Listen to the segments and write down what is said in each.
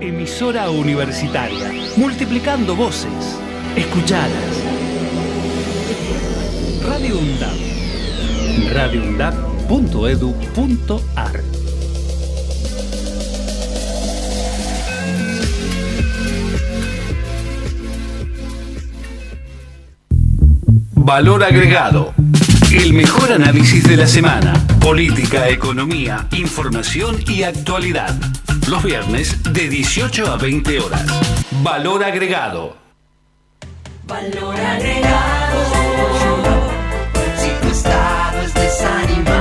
Emisora universitaria, multiplicando voces. Escuchadas. Radio UNDAP. Valor agregado. El mejor análisis de la semana. Política, economía, información y actualidad. Los viernes de 18 a 20 horas. Valor agregado. Valor agregado. Si tu estado es desanimado,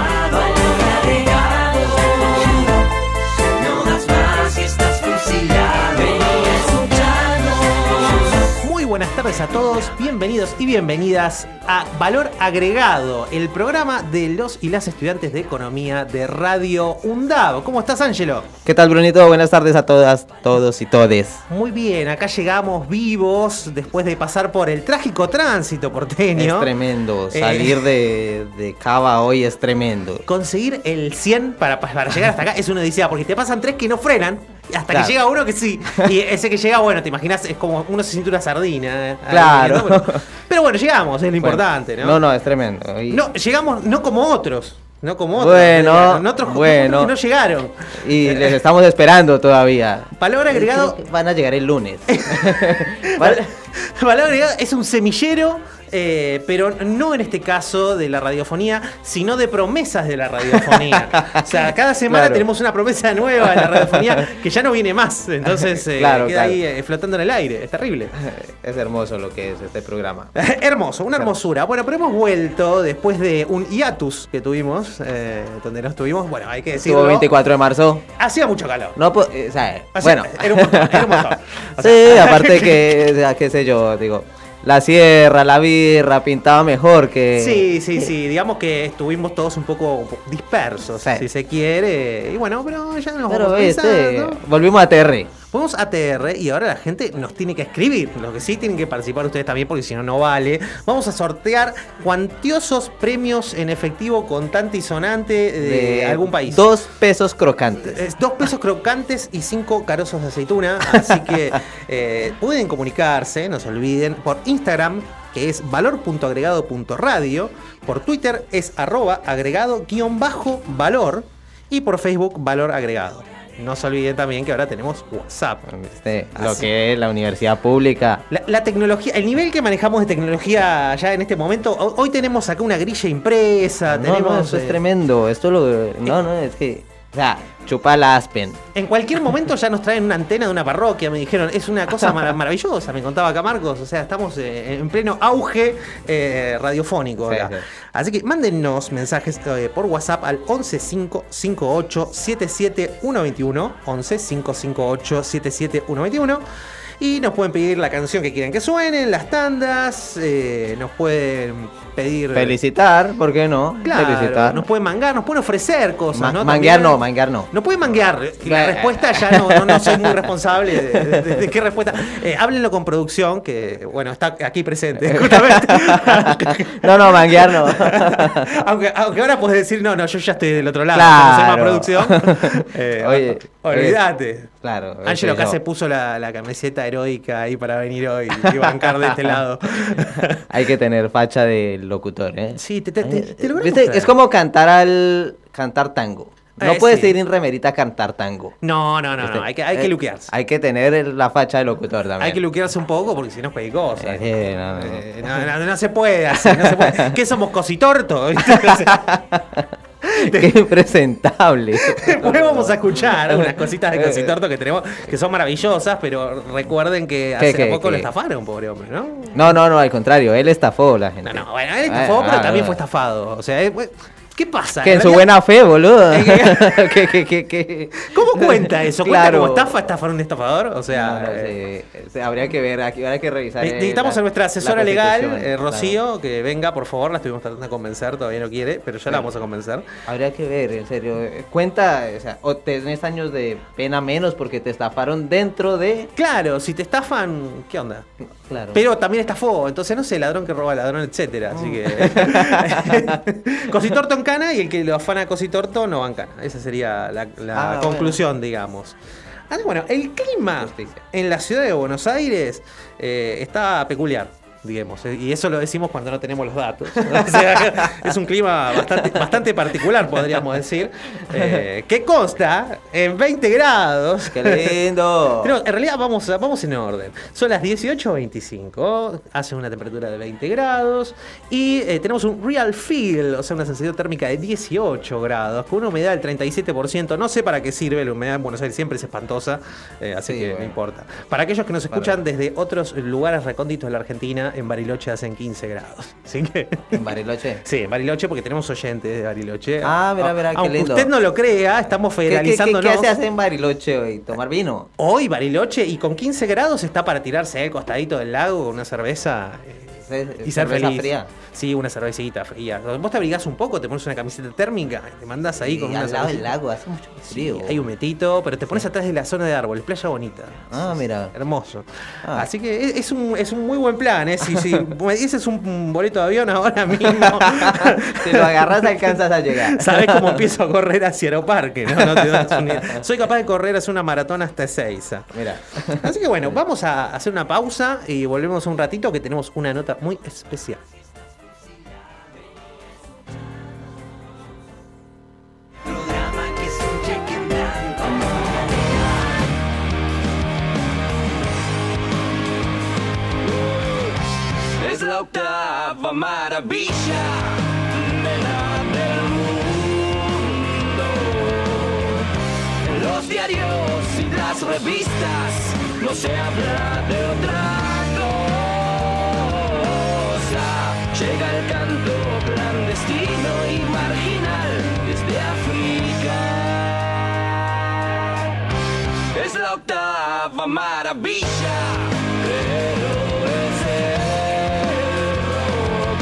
tardes a todos, bienvenidos y bienvenidas a Valor Agregado, el programa de los y las estudiantes de economía de Radio UNDAV. ¿Cómo estás, Ángelo? ¿Qué tal, Brunito? Buenas tardes a todas, todos y todes. Muy bien, acá llegamos vivos después de pasar por el trágico tránsito porteño. Es tremendo. Eh. Salir de, de Cava hoy es tremendo. Conseguir el 100 para, para llegar hasta acá es una odisea, porque te pasan tres que no frenan. Hasta Claro. que llega uno que sí. Y ese que llega, bueno, te imaginas, es como uno se siente una sardina. eh, Claro. ¿no? Pero, pero bueno, llegamos, es lo Bueno, importante, ¿no? No, no, es tremendo. Y, No, llegamos no como otros. No como otros. Bueno, En otros bueno. que no llegaron. y les estamos esperando todavía. Valor agregado. Van a llegar el lunes. Valor agregado es un semillero. Eh, pero no en este caso de la radiofonía, sino de promesas de la radiofonía. o sea, cada semana Claro. tenemos una promesa nueva de la radiofonía que ya no viene más. Entonces eh, Claro, queda claro. ahí eh, flotando en el aire. Es terrible. es hermoso lo que es este programa. Hermoso, una hermosura. Bueno, pero hemos vuelto después de un hiatus que tuvimos, eh, donde no estuvimos. Bueno, hay que decirlo. Estuvo 24 de marzo. Hacía mucho calor. No, po- o sea, Hacía- bueno. era un montón, era un montón. O sí, aparte que, o sea, qué sé yo, digo, la sierra, la birra pintaba mejor que... Sí, sí, sí. Digamos que estuvimos todos un poco dispersos, Sí. si se quiere. Y bueno, pero ya nos Pero vamos viste, pensando. volvimos a TR. Fuimos a TR y ahora la gente nos tiene que escribir. Lo que sí tienen que participar ustedes también, porque si no, no vale. Vamos a sortear cuantiosos premios en efectivo contante y sonante de, algún país. Dos pesos crocantes. Es dos pesos crocantes y cinco carozos de aceituna. Así que eh, pueden comunicarse, no se olviden, por Instagram, que es valor.agregado.radio. Por Twitter es arroba agregado guion bajo valor. Y por Facebook, valor agregado. No se olviden también que ahora tenemos WhatsApp. Lo que es la universidad pública. La, la tecnología, el nivel que manejamos de tecnología ya en este momento, ho- hoy tenemos acá una grilla impresa, No, tenemos... no, eso es eh, tremendo. Esto lo. No, no, es que. O sea, chupa la aspen. En cualquier momento ya nos traen una antena de una parroquia, me dijeron. Es una cosa mara- maravillosa, me contaba acá Marcos. O sea, estamos eh, en pleno auge eh, radiofónico. Sí, acá. sí. Así que mándennos mensajes eh, por WhatsApp al 11558 77121. 11558 77121. Y nos pueden pedir la canción que quieran que suenen, las tandas, eh, nos pueden pedir... Felicitar, ¿por qué no? Claro, Felicitar. nos pueden mangar, nos pueden ofrecer cosas, Ma- ¿no? manguear no, manguear no. no puede manguear. Y La respuesta ya no, no, no soy muy responsable de, de- de- de qué respuesta. Eh, háblenlo con producción, que bueno, está aquí presente. justamente. No, no, manguear no. aunque, aunque ahora puedes decir, no, no, yo ya estoy del otro lado. como soy más Claro. producción. Eh, Oye, olvídate. Claro. Ángelo este, acá no. se puso la, la camiseta heroica ahí para venir hoy y bancar de este lado. Hay que tener facha de locutor, ¿eh? Sí, te, te, te, te logramos ¿Viste? Es como cantar al. cantar tango. No Eh, puedes sí. ir en remerita a cantar tango. No, no, no, no. Hay que, hay que Eh, luquearse. Hay que tener la facha de locutor también. Hay que luquearse un poco porque si no es peligroso. Eh, no, no, no. Eh, no, no, no se puede así, no se puede. ¿Qué somos cositorto? Qué impresentable. Después vamos a escuchar unas cositas de cositorto que tenemos que son maravillosas, pero recuerden que hace qué, poco lo estafaron, pobre hombre, ¿no? No, no, no, al contrario, él estafó a la gente. No, no, bueno, él estafó, Ah, pero ah, también ah. fue estafado. O sea, bueno, ¿qué pasa? Que en su buena fe, boludo. ¿Cómo cuenta eso? ¿Cuenta Claro. como estafa, estafar un estafador? O sea, No, no, eh, sí, sí, habría que ver, aquí habría que revisar. eh, Necesitamos la- a nuestra asesora legal, eh, claro. Rocío, que venga, por favor. La estuvimos tratando de convencer, todavía no quiere, pero ya la vamos a convencer. Habría que ver, en serio. eh, Cuenta, o sea, o tenés años de pena menos porque te estafaron dentro de. Claro, si te estafan, ¿qué onda? Claro. Pero también estafó, entonces no sé, ladrón que roba ladrón, etcétera. Así que. Cositorto en cana y el que lo afana a Cositorto no va en cana. Esa sería la, la Ah, conclusión, digamos. Que bueno, el clima Justicia. en la ciudad de Buenos Aires eh, está peculiar. Digamos, eh, y eso lo decimos cuando no tenemos los datos. O sea, es un clima bastante, bastante particular, podríamos decir. eh, que consta en 20 grados. ¡Qué lindo! Pero en realidad vamos, vamos en orden. Son las 18.25, hace una temperatura de 20 grados y eh, tenemos un real feel, o sea, una sensación térmica de 18 grados, con una humedad del 37%. No sé para qué sirve, la humedad en Buenos Aires siempre es espantosa, eh, así Sí, que no importa. Para aquellos que nos escuchan desde otros lugares recónditos de la Argentina, en Bariloche hacen 15 grados. Así que... En Bariloche. Sí, en Bariloche, porque tenemos oyentes de Bariloche. Ah, mira, mira, qué lindo. usted no lo crea, estamos ¿Qué, qué, qué, federalizándonos. qué se hace en Bariloche hoy? ¿Tomar vino? Hoy Bariloche y con 15 grados está para tirarse al costadito del lago con una cerveza eh, y ser cerveza feliz. fría. Sí, una cervecita fría. Vos te abrigás un poco, te pones una camiseta térmica, te mandás ahí Y con una al lado del lago, hace mucho Sí, frío. hay un metito, pero te pones atrás de la zona de árboles, playa bonita. Ah, mira. Hermoso. Ah. Así que es, es un, es un muy buen plan, ¿eh? Si, si me dices un boleto de avión ahora mismo, Si lo agarras, alcanzas a llegar. sabes cómo empiezo a correr hacia Aeroparque, ¿no? No te das una. Soy capaz de correr hacia una maratón hasta Ezeiza. Mira. Así que bueno, vamos a hacer una pausa y volvemos un ratito que tenemos una nota muy especial. Es la octava maravilla diarios y las revistas no se habla de otra Llega el canto clandestino y marginal desde África. Es la octava maravilla, pero es el rock.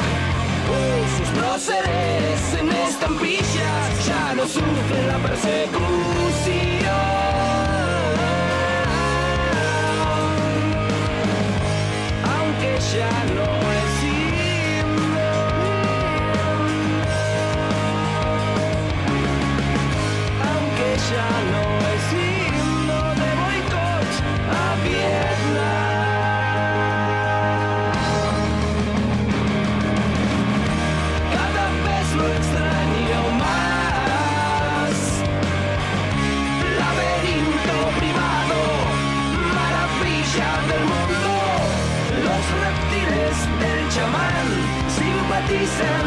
Pues sus próceres en estampillas ya no sufren la persecución. Listen.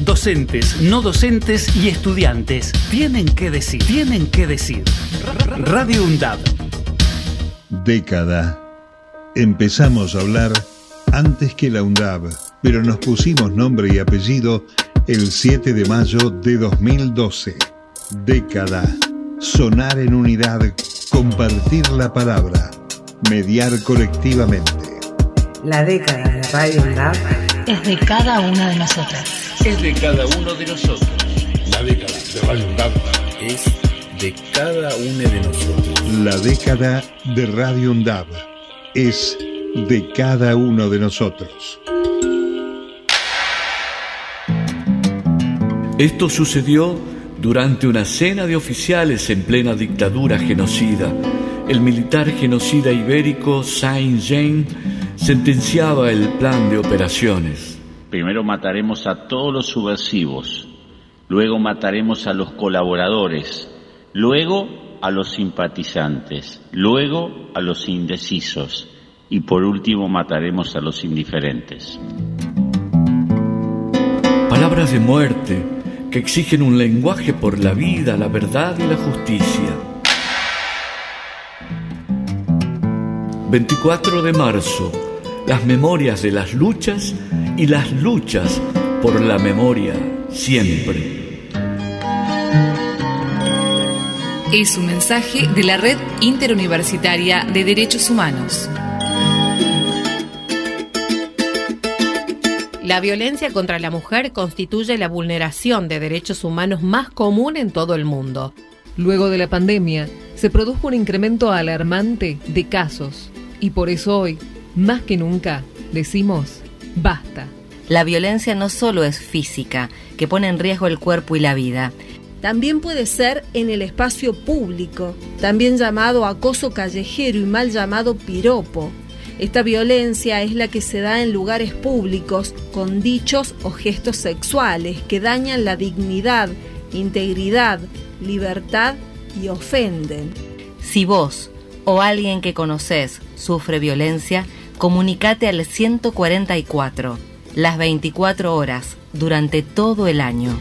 Docentes, no docentes y estudiantes tienen que decir, tienen que decir. Radio UNDAP. Década. Empezamos a hablar antes que la UNDAB, pero nos pusimos nombre y apellido el 7 de mayo de 2012. Década. Sonar en unidad, compartir la palabra, mediar colectivamente. La década de Radio UNDAB es de cada una de nosotras. Es de cada uno de nosotros. La década de Radio UNDAB es de cada uno de nosotros. La década de Radio es de cada uno de nosotros. Esto sucedió durante una cena de oficiales en plena dictadura genocida. El militar genocida ibérico Saint-Jean sentenciaba el plan de operaciones. Primero mataremos a todos los subversivos, luego mataremos a los colaboradores, luego a los simpatizantes, luego a los indecisos y por último mataremos a los indiferentes. Palabras de muerte que exigen un lenguaje por la vida, la verdad y la justicia. 24 de marzo, las memorias de las luchas y las luchas por la memoria siempre. Es un mensaje de la Red Interuniversitaria de Derechos Humanos. La violencia contra la mujer constituye la vulneración de derechos humanos más común en todo el mundo. Luego de la pandemia, se produjo un incremento alarmante de casos y por eso hoy, más que nunca, decimos, basta. La violencia no solo es física, que pone en riesgo el cuerpo y la vida. También puede ser en el espacio público, también llamado acoso callejero y mal llamado piropo. Esta violencia es la que se da en lugares públicos con dichos o gestos sexuales que dañan la dignidad, integridad, libertad y ofenden. Si vos o alguien que conoces sufre violencia, comunicate al 144, las 24 horas, durante todo el año.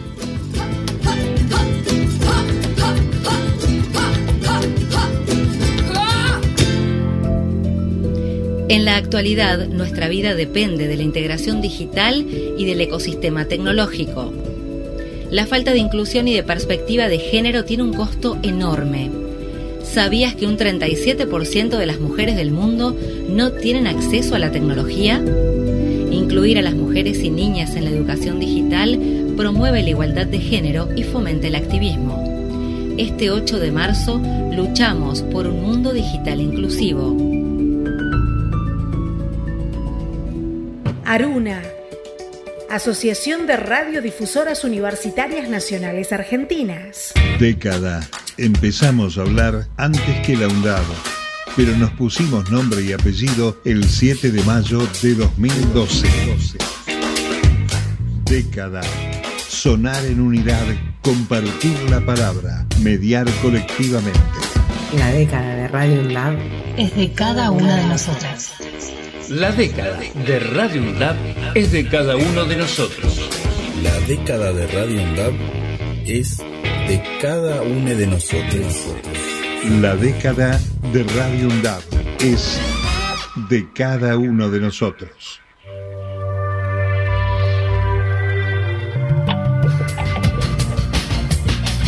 En la actualidad, nuestra vida depende de la integración digital y del ecosistema tecnológico. La falta de inclusión y de perspectiva de género tiene un costo enorme. ¿Sabías que un 37% de las mujeres del mundo no tienen acceso a la tecnología? Incluir a las mujeres y niñas en la educación digital promueve la igualdad de género y fomenta el activismo. Este 8 de marzo luchamos por un mundo digital inclusivo. Aruna, Asociación de Radiodifusoras Universitarias Nacionales Argentinas. Década. Empezamos a hablar antes que la UNDAB, pero nos pusimos nombre y apellido el 7 de mayo de 2012. Década. Sonar en unidad, compartir la palabra, mediar colectivamente. La década de Radio UNDAB es de cada una de nosotras. La década de Radio UNDAB es de cada uno de nosotros. La década de Radio UNDAB es de cada uno de nosotros. La década de Radio UNDAB es de cada uno de nosotros.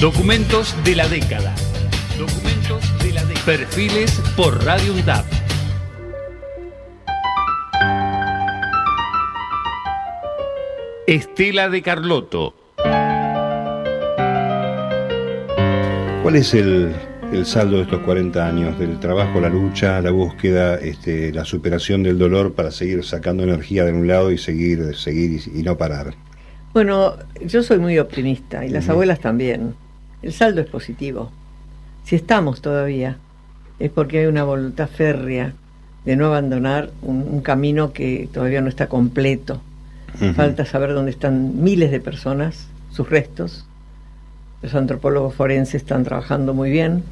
Documentos de la década. Documentos de la década. Perfiles por Radio UNDAB. Estela de Carlotto. Es el, el saldo de estos 40 años? Del trabajo, la lucha, la búsqueda, este, la superación del dolor para seguir sacando energía de un lado y seguir, seguir y, y no parar. Bueno, yo soy muy optimista y las abuelas también. El saldo es positivo. Si estamos todavía, es porque hay una voluntad férrea de no abandonar un, un camino que todavía no está completo. Falta saber dónde están miles de personas, sus restos. Los antropólogos forenses están trabajando muy bien.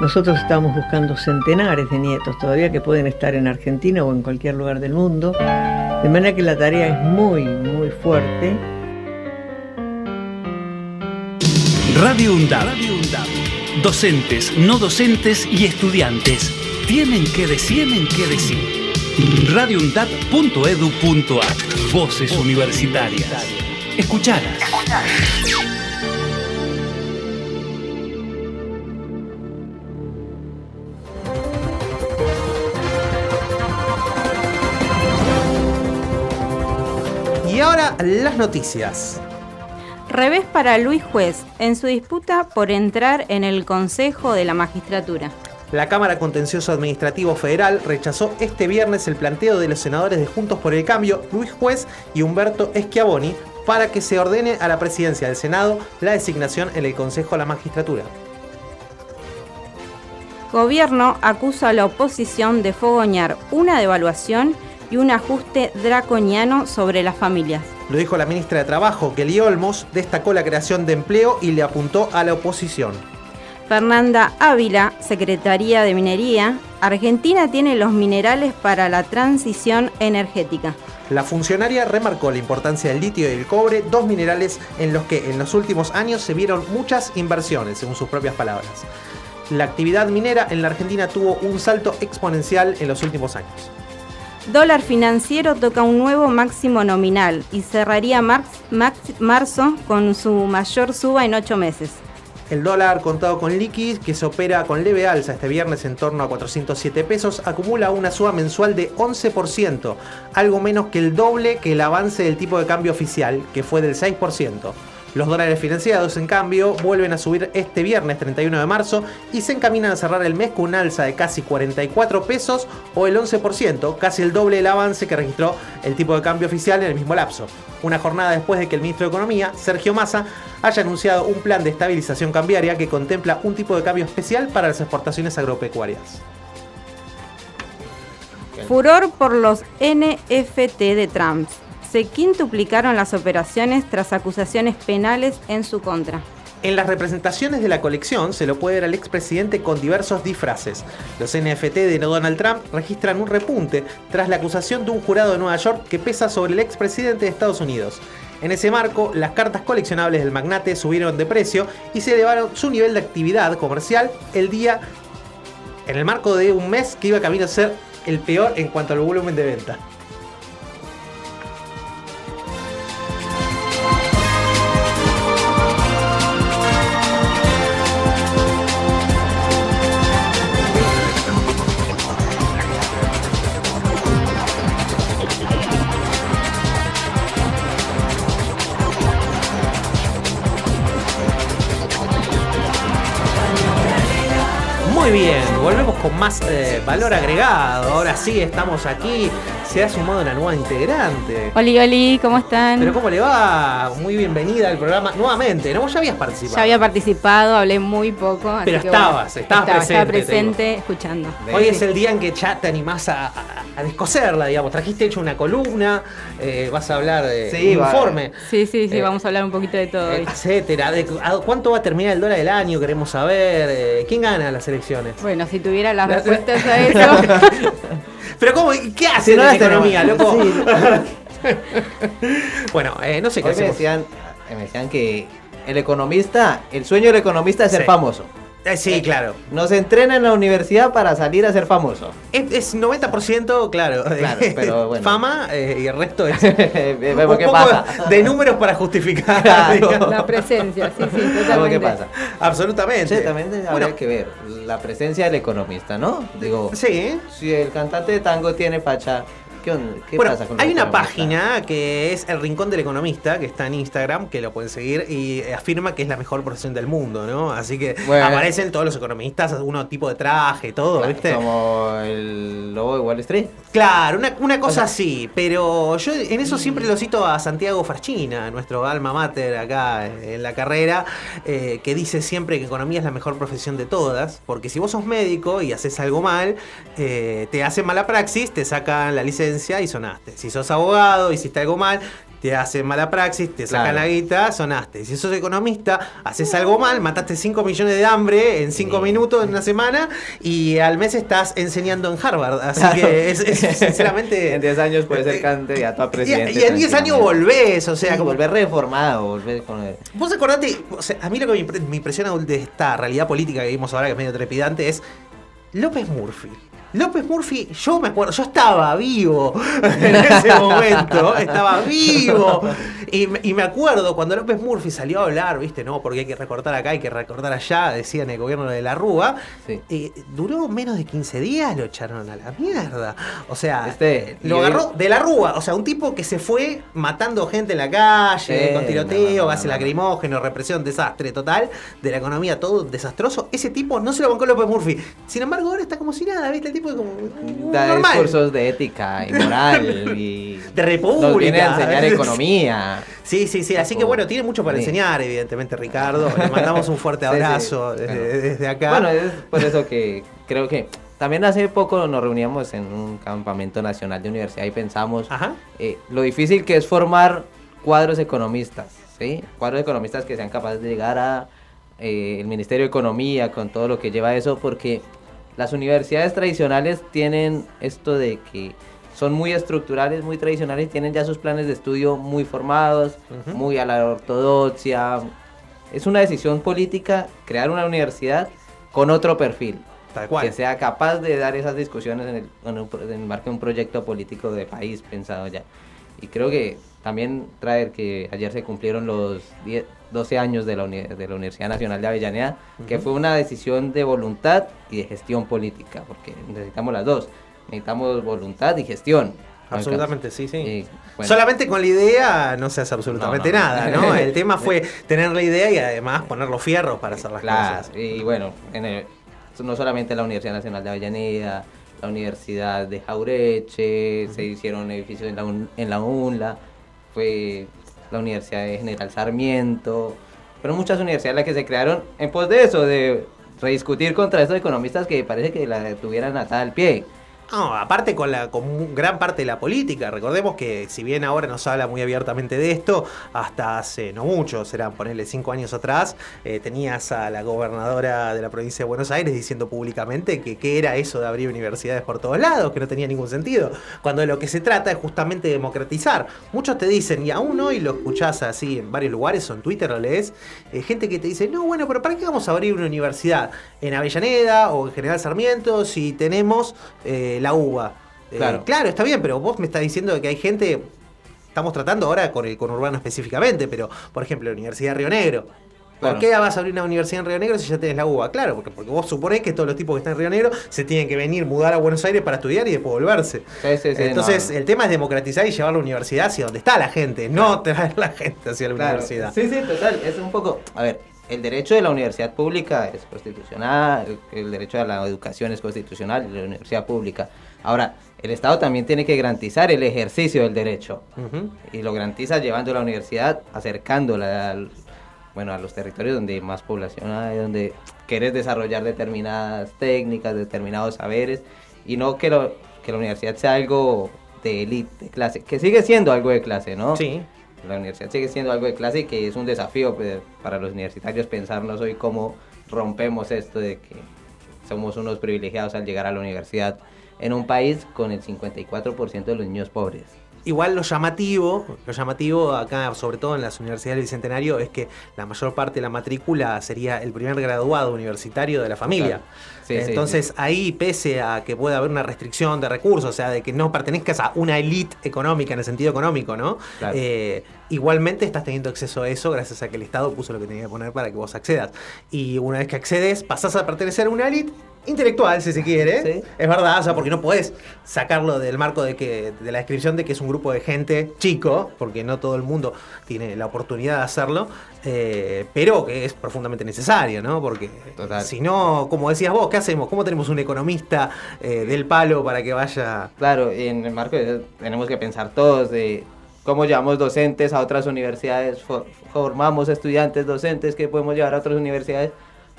Nosotros estamos buscando centenares de nietos todavía que pueden estar en Argentina o en cualquier lugar del mundo. De manera que la tarea es muy, muy fuerte. Radio UNDAB. Docentes, no docentes y estudiantes tienen que decir, tienen que decir. radioundab.edu.ar Voces universitarias. Escuchalas. Las noticias. Revés para Luis Juez en su disputa por entrar en el Consejo de la Magistratura. La Cámara Contencioso Administrativo Federal rechazó este viernes el planteo de los senadores de Juntos por el Cambio, Luis Juez y Humberto Schiavoni, para que se ordene a la presidencia del Senado la designación en el Consejo de la Magistratura. Gobierno acusa a la oposición de fogoñar una devaluación y un ajuste draconiano sobre las familias. Lo dijo la ministra de Trabajo, Kelly Olmos, destacó la creación de empleo y le apuntó a la oposición. Fernanda Ávila, Secretaría de Minería, Argentina tiene los minerales para la transición energética. La funcionaria remarcó la importancia del litio y el cobre, dos minerales en los que en los últimos años se vieron muchas inversiones, según sus propias palabras. La actividad minera en la Argentina tuvo un salto exponencial en los últimos años. Dólar financiero toca un nuevo máximo nominal y cerraría mar- max- marzo con su mayor suba en ocho meses. El dólar contado con liquid, que se opera con leve alza este viernes en torno a 407 pesos, acumula una suba mensual de 11%, algo menos que el doble que el avance del tipo de cambio oficial, que fue del 6%. Los dólares financiados, en cambio, vuelven a subir este viernes 31 de marzo y se encaminan a cerrar el mes con una alza de casi 44 pesos o el 11%, casi el doble del avance que registró el tipo de cambio oficial en el mismo lapso. Una jornada después de que el ministro de Economía, Sergio Massa, haya anunciado un plan de estabilización cambiaria que contempla un tipo de cambio especial para las exportaciones agropecuarias. Furor por los NFT de Trump. Se quintuplicaron las operaciones tras acusaciones penales en su contra. En las representaciones de la colección se lo puede ver al expresidente con diversos disfraces. Los NFT de Donald Trump registran un repunte tras la acusación de un jurado de Nueva York que pesa sobre el expresidente de Estados Unidos. En ese marco, las cartas coleccionables del magnate subieron de precio y se elevaron su nivel de actividad comercial el día en el marco de un mes que iba camino a ser el peor en cuanto al volumen de venta. Con más eh, valor agregado. Ahora sí, estamos aquí. Se ha sumado una nueva integrante. Oli, Oli, ¿cómo están? Pero ¿cómo le va? Muy bienvenida al programa nuevamente, ¿no? Vos ya habías participado. Ya había participado, hablé muy poco. así Pero que estabas, bueno, estabas estaba, estaba presente, presente escuchando. Hoy es el día en que ya te animás a, a- a descoserla, digamos. Trajiste hecho una columna, eh, vas a hablar de Sí, un va- informe, Sí, sí, sí, Eh, vamos a hablar un poquito de todo hoy. etcétera. De, a- ¿Cuánto va a terminar el dólar del año? Queremos saber. eh, ¿Quién gana las elecciones? Bueno, si tuviera las La- respuestas a eso. Pero ¿cómo? ¿Qué hace Si no en las economía, loco? Sí. bueno, eh, no sé qué Hoy me hacemos. decían, me decían que el economista, el sueño del economista es ser Sí. famoso. Eh, sí, claro. Nos entrena en la universidad para salir a ser famoso. Es, es 90%, claro, Claro, pero bueno. fama eh, y el resto es Vemos qué pasa. de números para justificar. Claro. La presencia, sí, sí, Vemos totalmente. qué pasa. Absolutamente. Sí, también habría Bueno. que ver la presencia del economista, ¿no? Digo, Sí. si el cantante de tango tiene facha, ¿qué, bueno, pasa con hay una economista? página que es El Rincón del Economista, que está en Instagram, que lo pueden seguir y afirma que es la mejor profesión del mundo, ¿no? Así que Bueno. aparecen todos los economistas, uno tipo de traje, todo, Claro, ¿viste? Como el lobo de Wall Street. Claro, una, una cosa O sea- así, pero yo en eso siempre lo cito a Santiago Farchina, nuestro alma mater acá en la carrera, eh, que dice siempre que economía es la mejor profesión de todas, porque si vos sos médico y haces algo mal, eh, te hacen mala praxis, te sacan la licencia y sonaste. Si sos abogado, hiciste algo mal, te hacen mala praxis, te sacan Claro. la guita, sonaste. Si sos economista, haces algo mal, mataste 5 millones de hambre en 5 minutos en una semana y al mes estás enseñando en Harvard. Así Claro. que es, es sinceramente... En 10 años puede ser candidato a Y, presidente. y en 10 años volvés, o sea, Sí, como- volver reformado, volver con el... Vos acordate, o sea, a mí lo que me impresiona de esta realidad política que vimos ahora, que es medio trepidante, es López Murphy. López Murphy, yo me acuerdo, yo estaba vivo en ese momento, estaba vivo. Y, me- y me acuerdo cuando López Murphy salió a hablar, viste, no, porque hay que recortar acá, hay que recortar allá, decían el gobierno de la Rúa. eh, duró menos de 15 días, lo echaron a la mierda. O sea, Este, lo agarró de la Rúa, o sea, un tipo que se fue matando gente en la calle, Sí, con tiroteo, no, gases no, no. lacrimógeno, represión, desastre total, de la economía todo desastroso. Ese tipo no se lo bancó López Murphy. Sin embargo, ahora está como si nada, ¿viste? El tipo es como Da normal. discursos de ética y moral y... De república. Nos viene a enseñar economía. Sí, sí, sí. Así que bueno, tiene mucho para Sí. enseñar, evidentemente, Ricardo. Le mandamos un fuerte Sí, sí. abrazo desde, Bueno. desde acá. Bueno, es por eso que creo que también hace poco nos reuníamos en un campamento nacional de universidad y pensamos eh, lo difícil que es formar cuadros economistas, ¿sí? Cuadros economistas que sean capaces de llegar a eh, el Ministerio de Economía con todo lo que lleva eso, porque las universidades tradicionales tienen esto de que son muy estructurales, muy tradicionales, tienen ya sus planes de estudio muy formados, muy a la ortodoxia. Es una decisión política crear una universidad con otro perfil. Tal cual. Que sea capaz de dar esas discusiones en el, en el marco de un proyecto político de país pensado ya. Y creo que también traer que ayer se cumplieron los 10 12 años de la, uni- de la Universidad Nacional de Avellaneda, que fue una decisión de voluntad y de gestión política, porque necesitamos las dos. Necesitamos voluntad y gestión. Absolutamente, sí, sí. Y, bueno. Solamente con la idea no se hace absolutamente No, no, no. nada, ¿no? El tema fue tener la idea y además poner los fierros para hacer las Claro, cosas. y bueno, en el- no solamente la Universidad Nacional de Avellaneda, la Universidad de Jaureche, se hicieron edificios en la, Un- en la UNLA, fue la Universidad de General Sarmiento, fueron muchas universidades las que se crearon en pos de eso, de rediscutir contra estos economistas que parece que la tuvieran atada al pie. No, aparte con la con gran parte de la política. Recordemos que si bien ahora nos habla muy abiertamente de esto, hasta hace no mucho, serán ponerle cinco años atrás, eh, tenías a la gobernadora de la provincia de Buenos Aires diciendo públicamente que qué era eso de abrir universidades por todos lados, que no tenía ningún sentido. Cuando lo que se trata es justamente de democratizar. Muchos te dicen, y aún hoy lo escuchás así en varios lugares o en Twitter lo lees, eh, gente que te dice, no, bueno, pero ¿para qué vamos a abrir una universidad en Avellaneda o en General Sarmiento si tenemos eh, la UBA? Eh, Claro. está bien, pero vos me estás diciendo que hay gente, estamos tratando ahora con el conurbano específicamente, pero por ejemplo, la Universidad de Río Negro. ¿Por qué vas a abrir una universidad en Río Negro si ya tenés la UBA? Claro, porque, porque vos suponés que todos los tipos que están en Río Negro se tienen que venir, mudar a Buenos Aires para estudiar y después volverse. Sí, sí, sí, Entonces, no. el tema es democratizar y llevar la universidad hacia donde está la gente, no traer la gente hacia la Claro, universidad. Sí, sí, total. Es un poco. A ver, el derecho de la universidad pública es constitucional, el, derecho a la educación es constitucional la universidad pública. Ahora, el Estado también tiene que garantizar el ejercicio del derecho. Ujú. Y lo garantiza llevando la universidad, acercándola al- bueno, a los territorios donde más población hay, donde quieres desarrollar determinadas técnicas, determinados saberes, y no que, lo, que la universidad sea algo de élite, de clase, que sigue siendo algo de clase, ¿no? Sí. La universidad sigue siendo algo de clase y que es un desafío pues, para los universitarios pensarnos hoy cómo rompemos esto de que somos unos privilegiados al llegar a la universidad en un país con el 54% de los niños pobres. Igual lo llamativo, lo llamativo acá, sobre todo en las universidades del Bicentenario, es que la mayor parte de la matrícula sería el primer graduado universitario de la familia. Sí, sí, Entonces ahí, pese a que pueda haber una restricción de recursos, o sea, de que no pertenezcas a una elite económica en el sentido económico, ¿no? Claro. Eh, igualmente estás teniendo acceso a eso gracias a que el Estado puso lo que tenía que poner para que vos accedas. Y una vez que accedes, pasás a pertenecer a una elite intelectual, si se quiere. Es verdad, o sea, porque no podés sacarlo del marco de que de la descripción de que es un grupo de gente chico, porque no todo el mundo tiene la oportunidad de hacerlo, eh, pero que es profundamente necesario, ¿no? Porque si no, como decías vos, ¿qué hacemos? ¿Cómo tenemos un economista eh, del palo para que vaya... Claro, y en el marco de eso tenemos que pensar todos de cómo llevamos docentes a otras universidades, fo- formamos estudiantes docentes que podemos llevar a otras universidades,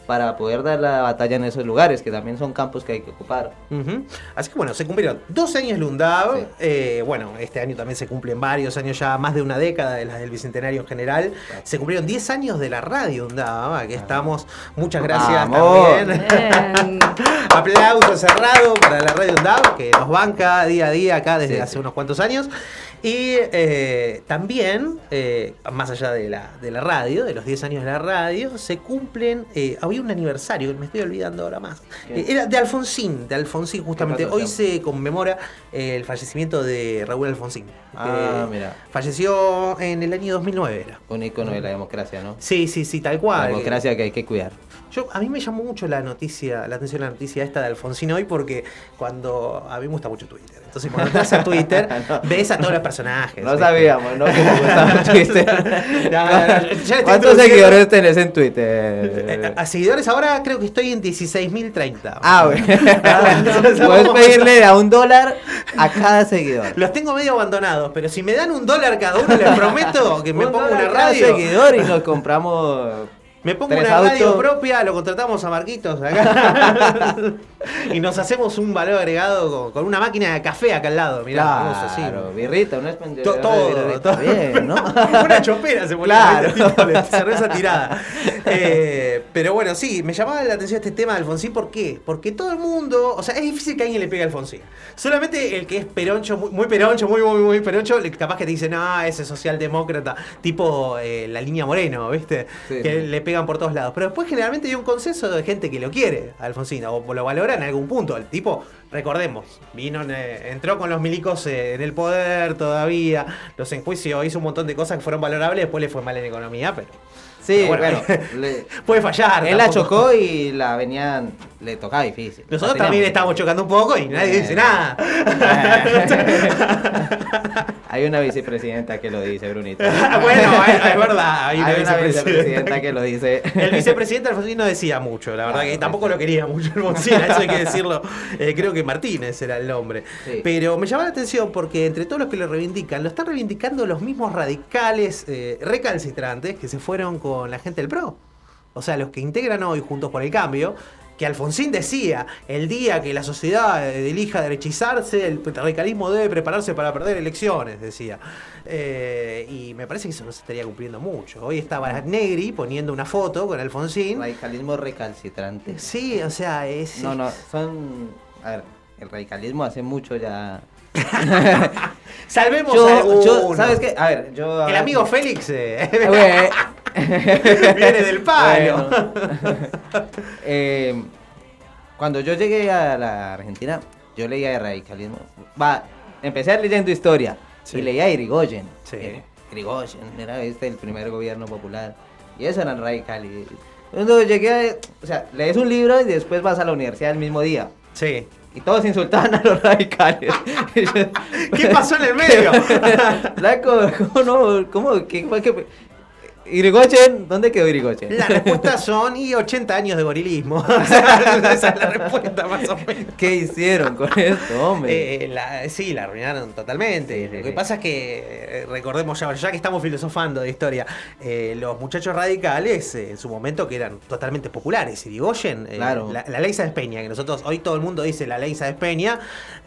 para poder dar la batalla en esos lugares, que también son campos que hay que ocupar. Ujú. Así que bueno, se cumplieron dos años de UNDAB. eh, bueno, este año también se cumplen varios años, ya más de una década de las del Bicentenario en general. Se cumplieron 10 años de la radio UNDAB. Aquí estamos. Muchas gracias Vamos. también. Aplauso cerrado para la radio UNDAB, que nos banca día a día acá desde Sí, hace sí. unos cuantos años. Y eh, también, eh, más allá de la, de la radio, de los 10 años de la radio, se cumplen. eh, había un aniversario, me estoy olvidando ahora más. Eh, era de Alfonsín, de Alfonsín, justamente. Hoy se conmemora eh, el fallecimiento de Raúl Alfonsín. Ah, mira. Falleció en el año 2009, era. Un icono de la democracia, ¿no? Sí, sí, sí, tal La cual. democracia que hay que cuidar. Yo, a mí me llamó mucho la noticia, la atención la noticia esta de Alfonsín hoy porque cuando a mí me gusta mucho Twitter. Entonces cuando entras a Twitter ves a todos los personajes. No ¿viste? sabíamos, ¿no? Que te gustaba Twitter. ¿Cuántos seguidores tenés en Twitter? Eh, A seguidores ahora creo que estoy en 16.030. Ah, bueno. Entonces, Puedes pedirle a un dólar a cada seguidor. Los tengo medio abandonados, pero si me dan un dólar cada uno, les prometo que me pongo una radio. seguidor y nos compramos. Me pongo una radio autos. propia, lo contratamos a Marquitos acá. y nos hacemos un valor agregado con, con una máquina de café acá al lado. Mirá. Claro, birrita, una todo, birrita. todo. Bien, ¿no? Una chopera se Claro. cerveza tirada. Eh, pero bueno, sí, me llamaba la atención este tema de Alfonsín. ¿Por qué? Porque todo el mundo. O sea, es difícil que alguien le pegue a Alfonsín. Solamente el que es peroncho, muy, muy peroncho, muy, muy, muy peroncho, capaz que te dice, no, ese socialdemócrata, tipo eh, la línea Moreno, ¿viste? Sí, que sí. le pegan por todos lados. Pero después generalmente hay un consenso de gente que lo quiere a Alfonsín, o lo valora en algún punto. El tipo, recordemos, vino, eh, entró con los milicos eh, en el poder todavía, los enjuició, hizo un montón de cosas que fueron valorables, después le fue mal en economía, pero. Sí, pero bueno, le- puede fallar. él la chocó y la venían, le tocaba difícil. Nosotros también estamos chocando un poco y nadie dice nada. Hay una vicepresidenta que lo dice, Brunito. bueno, es, es verdad, hay una, Hay una vicepresidenta. que lo dice. El vicepresidente Alfonsín no decía mucho, la verdad que tampoco lo quería mucho Alfonsín, eso hay que decirlo. Eh, creo que Martínez era el nombre. Sí. Pero me llama la atención porque entre todos los que lo reivindican, lo están reivindicando los mismos radicales eh, recalcitrantes que se fueron con la gente del PRO. O sea, los que integran hoy Juntos por el Cambio, que Alfonsín decía, el día que la sociedad eh, elija derechizarse, el radicalismo debe prepararse para perder elecciones, decía. Eh, y me parece que eso no se estaría cumpliendo mucho. Hoy estaba Negri poniendo una foto con Alfonsín. Radicalismo recalcitrante. Sí, o sea, es... No, no, son. A ver, el radicalismo hace mucho ya. Salvemos Yo- a yo- ¿sabes qué? A ver, yo. a El ver, amigo Félix eh, Güey. viene del palo. Bueno. Eh, cuando yo llegué a la Argentina, yo leía de radicalismo. Va, empecé leyendo historia Sí. y leía a Irigoyen. Sí. Eh, Irigoyen era este el primer gobierno popular. Y eso eran radicales. Cuando llegué a, O sea, lees un libro y después vas a la universidad el mismo día. Sí. Y todos insultaban a los radicales. ¿Qué pasó en el medio? Flaco, ¿cómo no? ¿Cómo? ¿Qué que.? Irigoyen, ¿dónde quedó Irigoyen? La respuesta son y 80 años de gorilismo. O sea, esa es la respuesta más o menos. ¿Qué hicieron con esto, hombre? Eh, la- sí, la arruinaron totalmente. Sí, Lo que pasa es que, eh, recordemos ya, ya que estamos filosofando de historia, eh, los muchachos radicales eh, en su momento que eran totalmente populares. Irigoyen, eh, Claro. la, la ley Sáenz Peña, que nosotros, hoy todo el mundo dice la ley Sáenz Peña,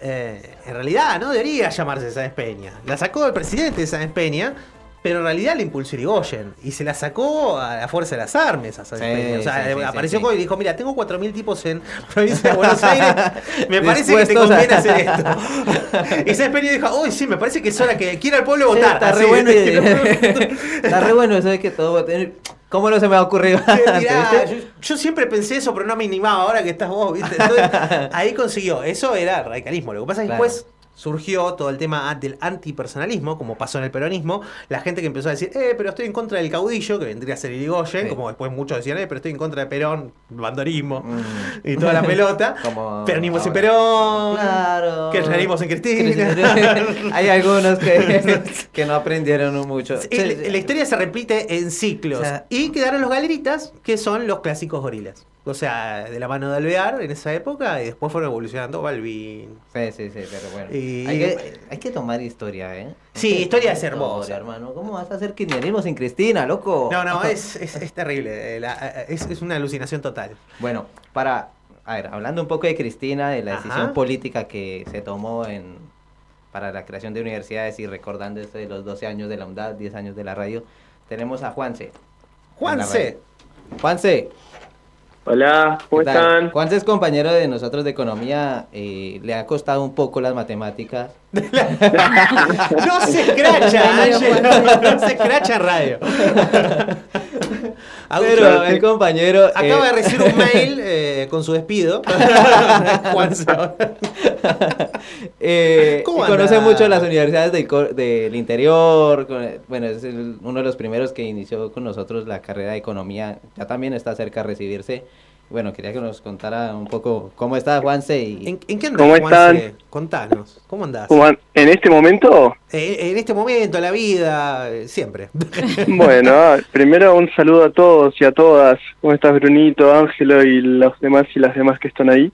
eh, en realidad no debería llamarse Sáenz Peña. La sacó el presidente Sáenz Peña. Pero en realidad la impulsó Irigoyen y se la sacó a la fuerza de las armas a Sí. O sea, sí, apareció y dijo, mira, tengo 4.000 tipos en provincia de Buenos Aires, me parece que te Dispuestos a- conviene hacer esto. Y Sáenz Peña dijo, uy, sí, me parece que es hora que quiera el pueblo votar. está re bueno. está re bueno de que todo voten. ¿Cómo no se me ha ocurrido antes, Mirá, yo, yo siempre pensé eso, pero no me animaba ahora que estás vos, ¿viste? Entonces, ahí consiguió. Eso era radicalismo. Lo que pasa es que Claro. después surgió todo el tema del antipersonalismo, como pasó en el peronismo. La gente que empezó a decir, eh, pero estoy en contra del caudillo, que vendría a ser Irigoyen, Sí. como después muchos decían, eh, pero estoy en contra de Perón, bandorismo Mm. y toda la pelota. Como Peronismo sin. Perón. Claro. Kirchnerismo sin Cristina. Hay algunos que, que no aprendieron mucho. Sí, la- la historia se repite en ciclos. O sea- y quedaron los galeritas, que son los clásicos gorilas. O sea, de la mano de Alvear en esa época y después fueron evolucionando Balvin. Sí, sí, sí, pero bueno. Y- Hay, que, hay que tomar historia, ¿eh? Sí, historia es hermosa. hermano. ¿Cómo vas a hacer kirchnerismo sin Cristina, loco? No, no, es, es, es terrible, eh, la- es, es una alucinación total. Bueno, para, a ver, hablando un poco de Cristina, de la Ajá. decisión política que se tomó en, para la creación de universidades y recordando esto de los 12 años de la UNDAD, 10 años de la radio, tenemos a Juanse. Juanse. Juanse. Hola, ¿cómo están? Juanse es compañero de nosotros de economía, eh, le ha costado un poco las matemáticas. No se Ángel, no se escracha radio. Pero el compañero... Acaba eh, de recibir un mail eh, con su despido. Juanse. Eh, ¿Cómo y conoce mucho las universidades del, del interior. con- bueno, es el- uno de los primeros que inició con nosotros la carrera de economía. Ya también está cerca de recibirse. Bueno, quería que nos contara un poco cómo está Juanse y... ¿En, en qué ¿Cómo andás, Juanse? están? Contanos, ¿cómo andás? ¿Cómo an- ¿En este momento? Eh, en este momento, la vida, eh, siempre. Bueno, primero un saludo a todos y a todas. ¿Cómo estás, Brunito, Ángelo y los demás y las demás que están ahí?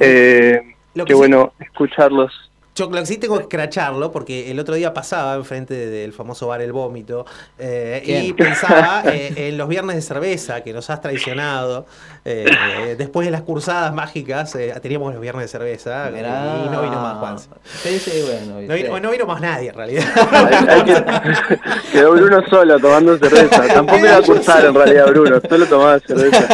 Eh, Lo que qué sí- bueno escucharlos. Yo lo que sí tengo que escracharlo porque el otro día pasaba enfrente del famoso bar El Vómito eh, y pensaba eh, en los viernes de cerveza que nos has traicionado. eh, después de las cursadas mágicas teníamos los viernes de cerveza Mirá. y no vino más Juanse. Sí, sí, bueno. No vino, no vino más nadie en realidad. Quedó Bruno solo tomando cerveza. Tampoco iba a cursar en realidad, Bruno. Solo tomaba cerveza.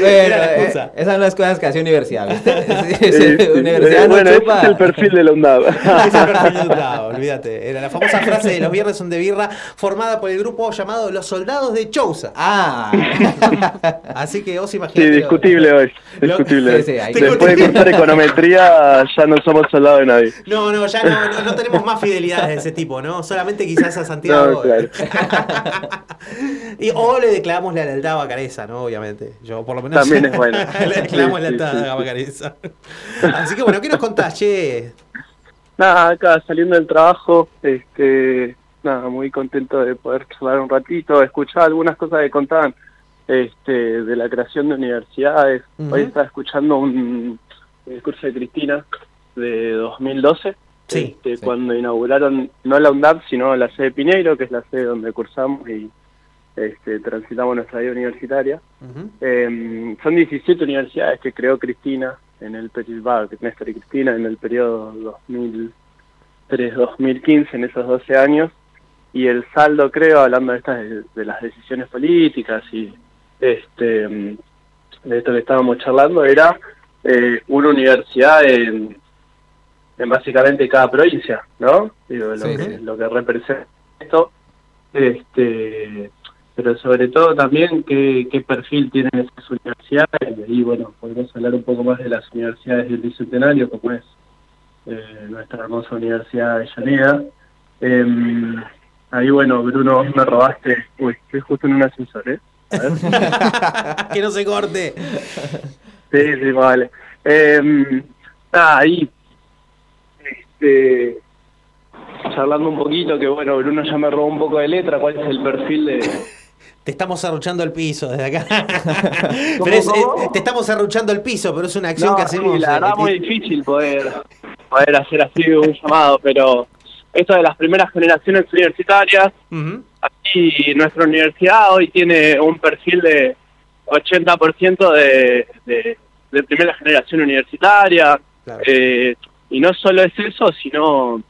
Bueno, eh, esas son las cosas que hace universidad. Sí, Sí, sí, sí. universidad no bueno, ese chupa. es el perfil de la UNDAB. Es el perfil de un lado, olvídate. Era la famosa frase de los viernes son de birra, formada por el grupo llamado Los Soldados de Chousa. Ah. Así que vos Sí, imaginate. discutible hoy. Discutible. Sí, sí, Después de cursar econometría, ya no somos soldados de nadie. No, no, ya no, no, no tenemos más fidelidades de ese tipo, ¿no? Solamente quizás a Santiago. No, claro. y, o le declaramos la lealtad a Bacareza, ¿no? Obviamente. Yo por lo menos. También es bueno. le declaramos Sí, lealtad sí, sí. Así que bueno, ¿qué nos contás, che? Nada, acá saliendo del trabajo, este, nada, muy contento de poder charlar un ratito, escuchar algunas cosas que contaban este, de la creación de universidades. Ujú. Hoy estaba escuchando un, discurso de Cristina de 2012, Sí, este, cuando inauguraron no la UNDAP, sino la sede Pineiro, que es la sede donde cursamos y este, transitamos nuestra vida universitaria. Eh, son 17 universidades que creó Cristina en el periodo, Néstor y Cristina en el periodo 2003-2015, en esos 12 años, y el saldo, creo, hablando de estas de, las decisiones políticas y este de esto que estábamos charlando, era eh, una universidad en, en básicamente cada provincia, ¿no? Digo, lo, Sí, que, sí. lo que representa esto, este pero sobre todo también qué, qué perfil tienen esas universidades, y ahí, bueno, podemos hablar un poco más de las universidades del Bicentenario, como es eh, nuestra hermosa Universidad de Avellaneda. Em, ahí, bueno, Bruno, me robaste, uy, estoy justo en un ascensor, ¿eh? A ver. que no se corte. Sí, sí, vale. Eh, ahí, este, charlando un poquito, que bueno, Bruno ya me robó un poco de letra, cuál es el perfil de... Te estamos arruchando el piso desde acá. ¿Cómo, Pero es- cómo? es- te estamos arruchando el piso, pero es una acción No, que hacemos. sí, la eh, verdad que- muy difícil poder, poder hacer así un llamado, pero esto de las primeras generaciones universitarias, aquí nuestra universidad hoy tiene un perfil de 80% de, de, de primera generación universitaria, eh, y no solo es eso, sino,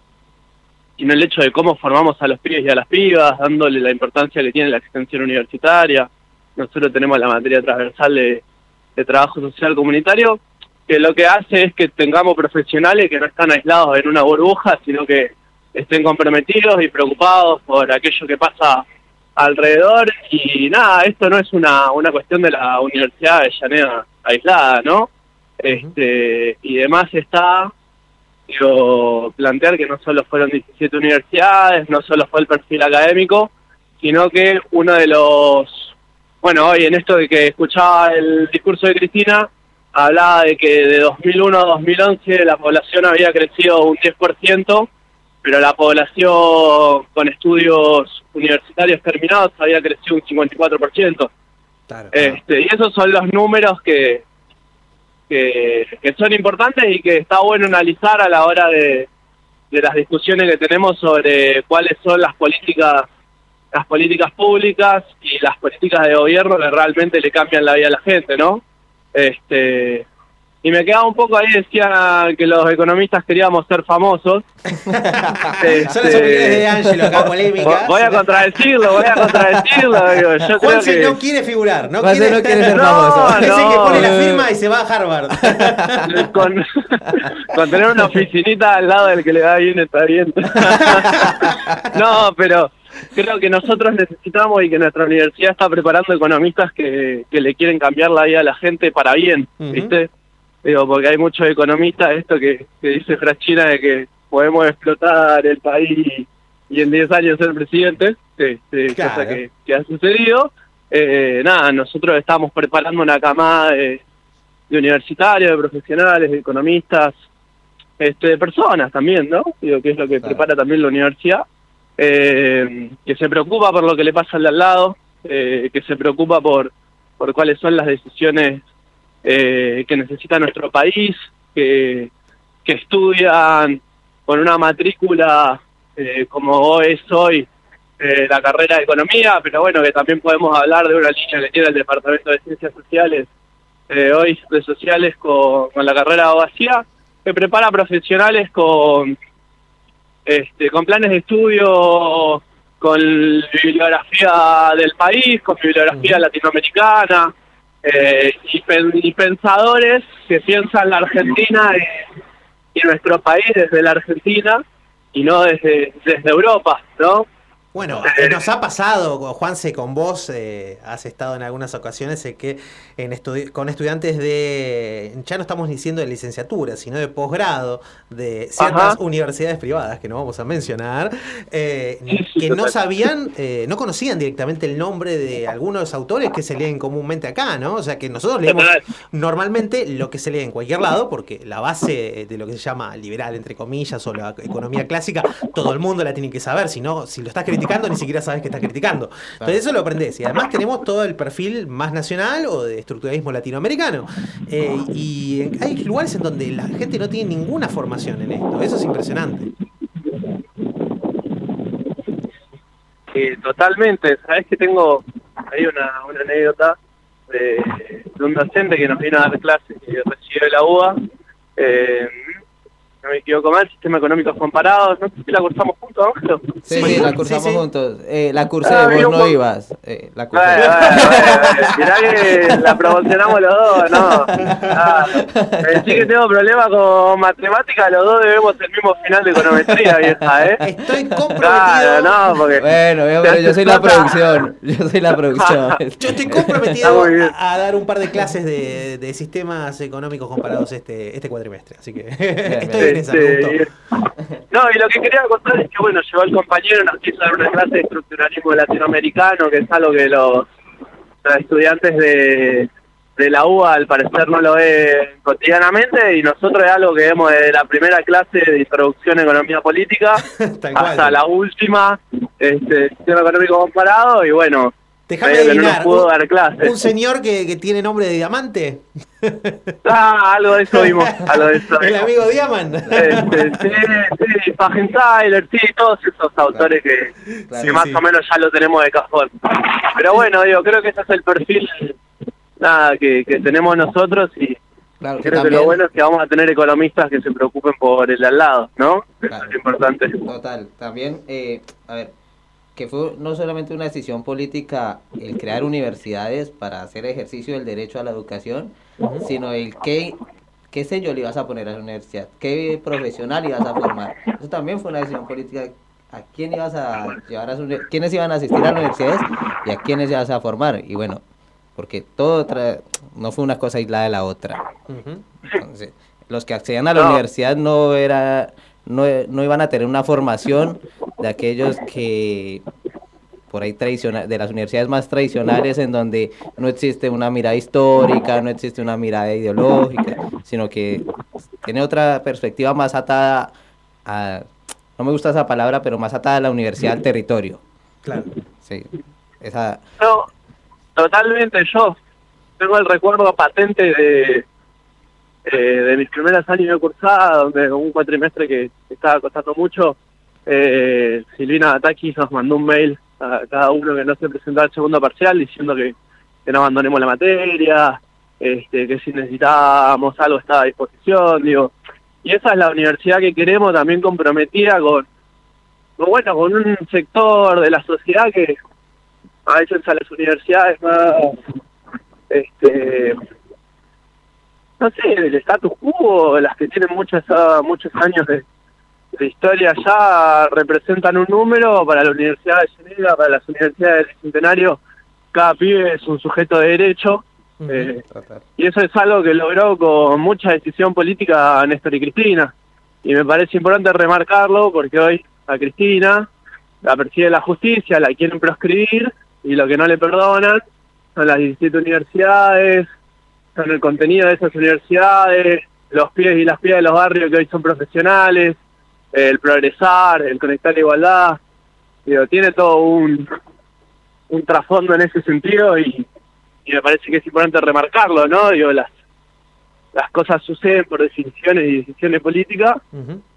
sino el hecho de cómo formamos a los pibes y a las pibas, dándole la importancia que tiene la extensión universitaria. Nosotros tenemos la materia transversal de, de trabajo social comunitario, que lo que hace es que tengamos profesionales que no están aislados en una burbuja, sino que estén comprometidos y preocupados por aquello que pasa alrededor. Y nada, esto no es una, una cuestión de la Universidad de Llanera aislada, ¿no? Este, y demás está digo, plantear que no solo fueron 17 universidades, no solo fue el perfil académico, sino que uno de los, bueno, hoy en esto de que escuchaba el discurso de Cristina, hablaba de que de 2001 a 2011 la población había crecido un 10%, pero la población con estudios universitarios terminados había crecido un 54%. Este, y esos son los números que, que, son importantes y que está bueno analizar a la hora de, de las discusiones que tenemos sobre cuáles son las políticas las políticas públicas y las políticas de gobierno que realmente le cambian la vida a la gente, ¿no? Este, y me quedaba un poco ahí, decía que los economistas queríamos ser famosos. Son las opiniones de Ángelo acá, polémicas. Voy a contradecirlo, voy a contradecirlo. Digo, yo creo Juanse que... no quiere figurar, no Juanse quiere, no quiere ser No, famoso. Dice no, que pone la firma y se va a Harvard. con, con tener una oficinita al lado del que le da bien está bien. no, pero creo que nosotros necesitamos y que nuestra universidad está preparando economistas que, que le quieren cambiar la vida a la gente para bien, ¿viste? Digo, porque hay muchos economistas, esto que, que dice Frachina de que podemos explotar el país y en 10 años ser presidente, este, cosa Claro. que, que ha sucedido. Eh, nada, nosotros estamos preparando una camada de, de universitarios, de profesionales, de economistas, este, de personas también, ¿no? Digo, que es lo que prepara también la universidad, eh, que se preocupa por lo que le pasa al de al lado, eh, que se preocupa por, por cuáles son las decisiones eh, que necesita nuestro país, que, que estudian con una matrícula eh, como es hoy eh, la carrera de economía, pero bueno, que también podemos hablar de una línea que tiene el Departamento de Ciencias Sociales, eh, hoy de Sociales con, con la carrera de abogacía, que prepara profesionales con, este, con planes de estudio, con bibliografía del país, con bibliografía latinoamericana, eh, y, pen- y pensadores que piensan la Argentina y, y nuestro país desde la Argentina y no desde, desde Europa, ¿no? Bueno, eh, nos ha pasado, Juanse, con vos, eh, has estado en algunas ocasiones en que en estudi- con estudiantes de, ya no estamos diciendo de licenciatura, sino de posgrado, de ciertas Ajá. universidades privadas, que no vamos a mencionar, eh, que no sabían, eh, no conocían directamente el nombre de algunos autores que se leen comúnmente acá, ¿no? O sea que nosotros leemos normalmente lo que se lee en cualquier lado, porque la base de lo que se llama liberal, entre comillas, o la economía clásica, todo el mundo la tiene que saber, si no, si lo estás criticando, ni siquiera sabes que estás criticando. Entonces eso lo aprendes. Y además tenemos todo el perfil más nacional o de estructuralismo latinoamericano. Eh, y hay lugares en donde la gente no tiene ninguna formación en esto. Eso es impresionante. Totalmente. Sabes que tengo ahí una, una anécdota de, un docente que nos vino a dar clases que recibió de la UBA. Eh, no me equivoco mal, Sistema Económicos Comparados. No sé si la cursamos juntos, Ángelo. Sí, sí, la cursamos juntos. Eh, la cursé, Ah, vos no con- ibas. Eh, la cursé. Bueno, bueno, bueno, mirá que la promocionamos los dos, ¿no? Ah, decís que tengo problemas con matemáticas, los dos debemos el mismo final de econometría, vieja, ¿eh? Estoy Claro, no, porque... Bueno, yo, pero yo soy la producción. Yo soy la producción. Yo estoy comprometido a, a dar un par de clases de, de sistemas económicos comparados este, este cuatrimestre. Así que estoy en Este. No, y lo que quería contar es que, bueno, llegó el compañero, nos quiso dar una clase de estructuralismo latinoamericano, que es algo que los, los estudiantes de, de la UBA al parecer no lo ven cotidianamente, y nosotros es algo que vemos de la primera clase de introducción a economía política hasta la última, este, sistema económico comparado, y bueno, Déjame no adivinar. pudo un- dar clases. Un señor que, que tiene nombre de diamante. Ah, algo de eso vimos, algo de eso El amigo Diamant. Este, sí, sí, Fagenthaler, sí, todos esos autores que, Claro, que más sí. o menos ya lo tenemos de cajón. Pero bueno, digo, creo que ese es el perfil nada que, que tenemos nosotros y Claro, creo que lo bueno es que vamos a tener economistas que se preocupen por el al lado, ¿no? Eso es importante. Total, también, eh, a ver, que fue no solamente una decisión política el crear universidades para hacer ejercicio del derecho a la educación, sino el qué, qué sello le ibas a poner a la universidad, qué profesional ibas a formar. Eso también fue una decisión política. ¿A quién ibas a llevar a su, quiénes iban a asistir a las universidades y a quiénes ibas a formar? Y bueno, porque todo tra- no fue una cosa aislada de la otra. Entonces, los que accedían a la No. universidad no era no, no iban a tener una formación de aquellos que por ahí tradicional de las universidades más tradicionales en donde no existe una mirada histórica, no existe una mirada ideológica, sino que tiene otra perspectiva más atada a, no me gusta esa palabra, pero más atada a la universidad al territorio. Claro. Sí, esa... No, totalmente. Yo tengo el recuerdo patente de, eh, de mis primeros años de cursada, donde un cuatrimestre que estaba costando mucho, eh, Silvina Atakis nos mandó un mail a cada uno que no se presentó al segundo parcial diciendo que, que no abandonemos la materia, este, que si necesitábamos algo estaba a disposición, digo. Y esa es la universidad que queremos, también comprometida con, con, bueno, con un sector de la sociedad que a veces a las universidades más, este, no sé, del status quo, las que tienen muchos, ah, muchos años de, de historia ya representan un número para la Universidad de Geneva, para las universidades del Centenario, cada pibe es un sujeto de derecho. eh, y eso es algo que logró con mucha decisión política Néstor y Cristina. Y me parece importante remarcarlo porque hoy a Cristina la persigue la justicia, la quieren proscribir y lo que no le perdonan son las 17 universidades, son el contenido de esas universidades, los pies y las pies de los barrios que hoy son profesionales, el progresar, el conectar la igualdad. Digo, tiene todo un, un trasfondo en ese sentido y, y me parece que es importante remarcarlo, ¿no? Digo, las, las cosas suceden por definiciones y decisiones políticas,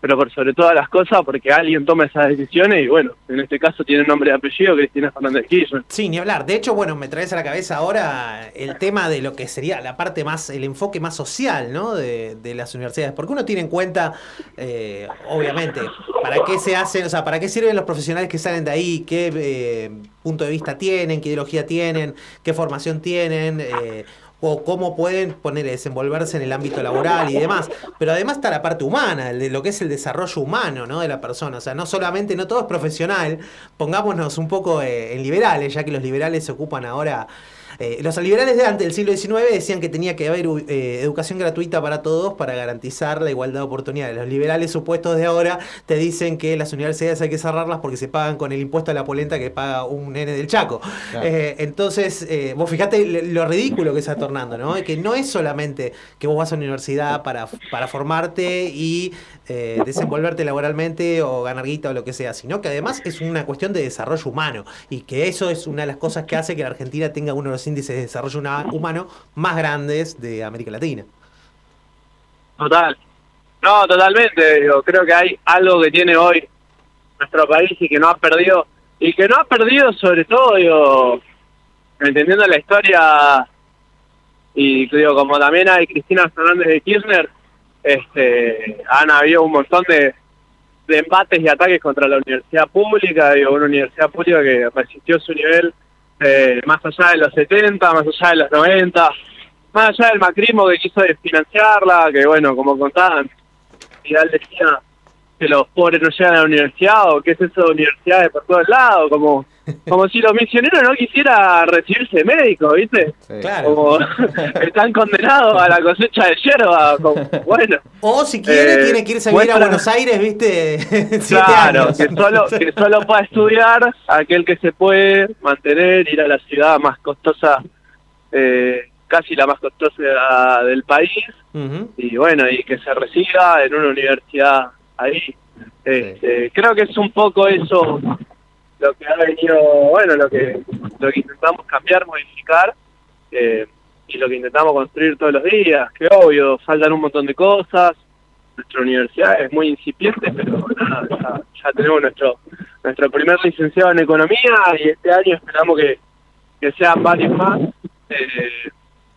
pero por sobre todas las cosas porque alguien toma esas decisiones y bueno, en este caso tiene nombre y apellido Cristina Fernández Kirchner. Sí, ni hablar. De hecho, bueno, me traes a la cabeza ahora el tema de lo que sería la parte más, el enfoque más social, ¿no? De, de las universidades. Porque uno tiene en cuenta, eh, obviamente, para qué se hacen, o sea, para qué sirven los profesionales que salen de ahí, qué eh, punto de vista tienen, qué ideología tienen, qué formación tienen. Eh, o cómo pueden poner desenvolverse en el ámbito laboral y demás. Pero además está la parte humana, de lo que es el desarrollo humano ¿no? de la persona. O sea, no solamente, no todo es profesional, pongámonos un poco eh, en liberales, ya que los liberales se ocupan ahora. Eh, los liberales de antes del siglo XIX decían que tenía que haber eh, educación gratuita para todos para garantizar la igualdad de oportunidades. Los liberales supuestos de ahora te dicen que las universidades hay que cerrarlas porque se pagan con el impuesto a la polenta que paga un nene del Chaco. Claro. Eh, entonces, vos fijate lo ridículo que se está tornando, ¿no? Que no es solamente que vos vas a la universidad para, para formarte y desenvolverte laboralmente o ganar guita o lo que sea, sino que además es una cuestión de desarrollo humano y que eso es una de las cosas que hace que la Argentina tenga uno de índices de desarrollo humano más grandes de América Latina. Total. No, totalmente. Digo, creo que hay algo que tiene hoy nuestro país y que no ha perdido. Y que no ha perdido sobre todo, digo, entendiendo la historia y digo, como también hay Cristina Fernández de Kirchner, este, han habido un montón de, de embates y ataques contra la universidad pública, digo, una universidad pública que resistió su nivel eh, más allá de los 70, más allá de los 90, más allá del macrismo que quiso desfinanciarla, que bueno, como contaban, Vidal decía que los pobres no llegan a la universidad o qué es eso de universidades por todos lados, como como si los misioneros no quisieran recibirse de médicos, ¿viste? Claro. Como están condenados a la cosecha de hierba, como, bueno. O si quiere, Eh, tiene que irse a vivir a Buenos Aires, ¿viste? Claro, que solo, que solo pueda estudiar aquel que se puede mantener, ir a la ciudad más costosa, eh, casi la más costosa del país, y bueno, y que se reciba en una universidad ahí. Este, Creo que es un poco eso lo que ha venido, bueno, lo que, lo que intentamos cambiar, modificar, eh, y lo que intentamos construir todos los días, que obvio, faltan un montón de cosas, nuestra universidad es muy incipiente, pero nada, ya, ya tenemos nuestro nuestro primer licenciado en economía y este año esperamos que, que sean varios más. eh,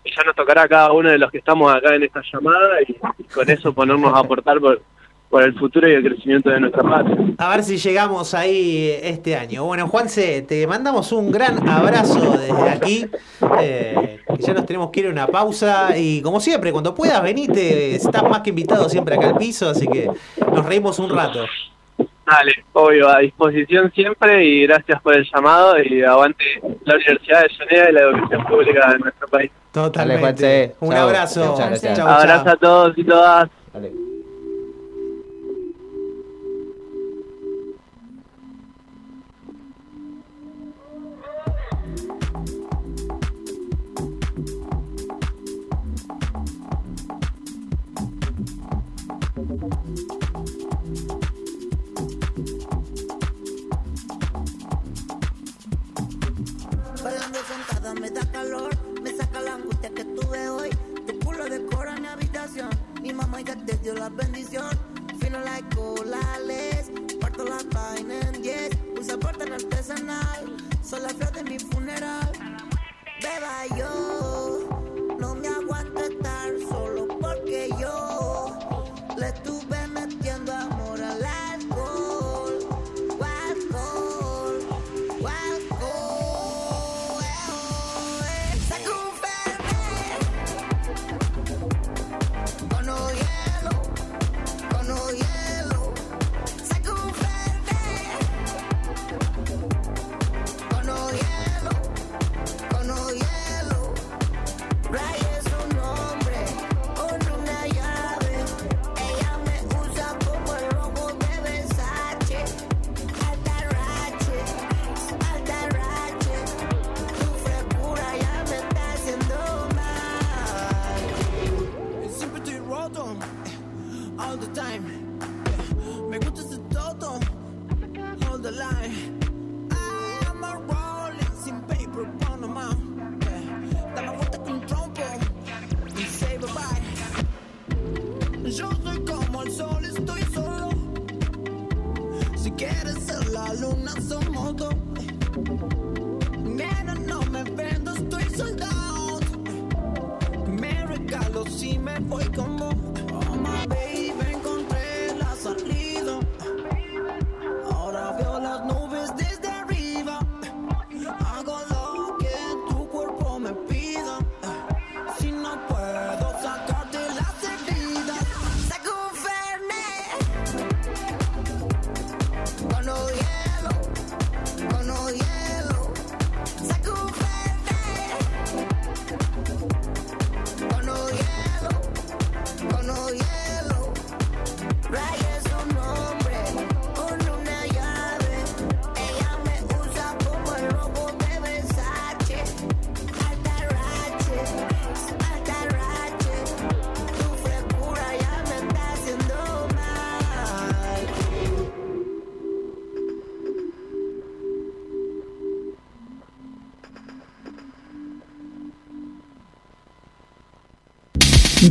y ya nos tocará cada uno de los que estamos acá en esta llamada y, y con eso ponernos a aportar por, por el futuro y el crecimiento de nuestra patria. A ver si llegamos ahí este año. Bueno, Juanse, te mandamos un gran abrazo desde aquí. eh, ya nos tenemos que ir a una pausa. Y como siempre, cuando puedas, venite. Estás más que invitado siempre acá al piso, así que nos reímos un rato. Dale, obvio, a disposición siempre y gracias por el llamado y aguante la Universidad de Geneva y la educación pública de nuestro país. Totalmente. Juanse. Un abrazo. Chau, Abrazo a todos y todas. Te dio la bendición. Fino like colales, parto la vaina en 10. Un sabor tan artesanal, son las flores de mi funeral. Beba yo, no me aguanto estar solo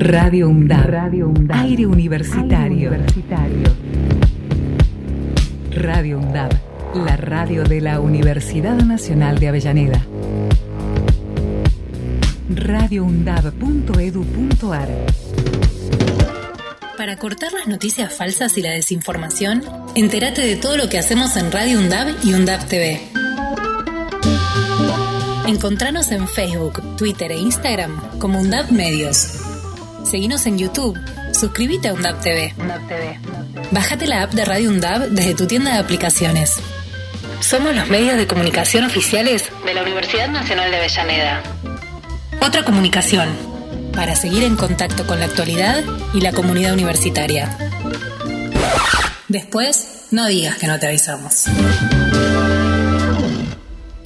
Radio UNDAB. Aire universitario. Radio UNDAB. La radio de la Universidad Nacional de Avellaneda. radioundab.edu.ar Para cortar las noticias falsas y la desinformación, entérate de todo lo que hacemos en Radio UNDAB y UNDAB TV. Encontranos en Facebook, Twitter e Instagram como UNDAB Medios. Seguinos en YouTube. Suscríbete a UNDAB TV. Bájate la app de Radio UNDAB desde tu tienda de aplicaciones. Somos los medios de comunicación oficiales de la Universidad Nacional de Avellaneda. Otra comunicación para seguir en contacto con la actualidad y la comunidad universitaria. Después, no digas que no te avisamos.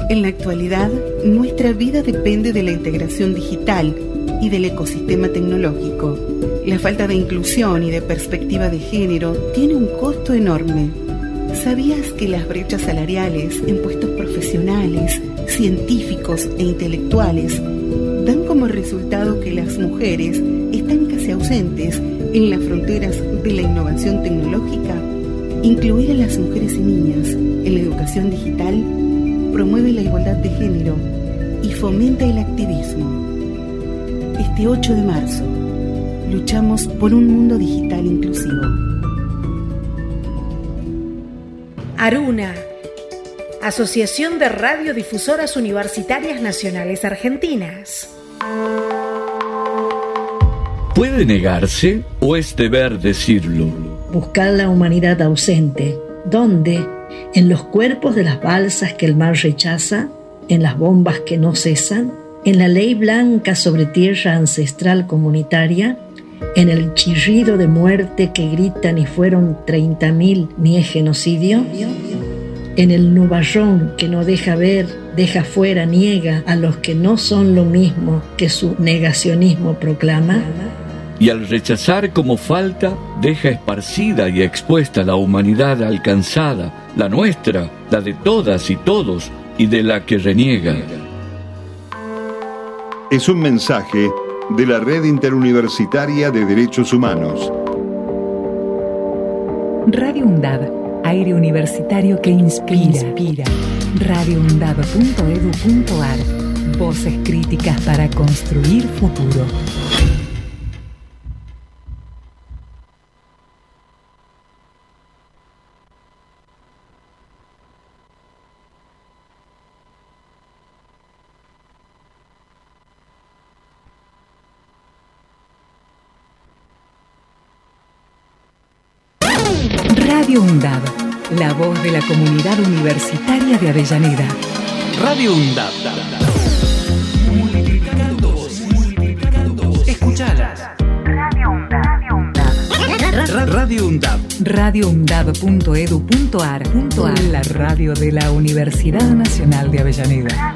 En la actualidad, nuestra vida depende de la integración digital y del ecosistema tecnológico. La falta de inclusión y de perspectiva de género tiene un costo enorme. ¿Sabías que las brechas salariales en puestos profesionales, científicos e intelectuales dan como resultado que las mujeres están casi ausentes en las fronteras de la innovación tecnológica? Incluir a las mujeres y niñas en la educación digital promueve la igualdad de género y fomenta el activismo. Este 8 de marzo, luchamos por un mundo digital inclusivo. Aruna, Asociación de Radiodifusoras Universitarias Nacionales Argentinas. ¿Puede negarse o es deber decirlo? Buscar la humanidad ausente. ¿Dónde? En los cuerpos de las balsas que el mar rechaza, en las bombas que no cesan, en la ley blanca sobre tierra ancestral comunitaria, en el chirrido de muerte que gritan y fueron 30.000 ni es genocidio, en el nubarrón que no deja ver, deja fuera, niega a los que no son lo mismo que su negacionismo proclama, y al rechazar como falta deja esparcida y expuesta la humanidad alcanzada, la nuestra, la de todas y todos y de la que reniega. Es un mensaje de la Red Interuniversitaria de Derechos Humanos. Radio UNDAD, aire universitario que inspira. inspira. radioundad.edu.ar, voces críticas para construir futuro. Radio UNDAB, la voz de la comunidad universitaria de Avellaneda. Radio UNDAB. Multiplicando voces. Escuchalas. Radio UNDAB. Radio UNDAB. radioundab.edu.ar La radio de la Universidad Nacional de Avellaneda.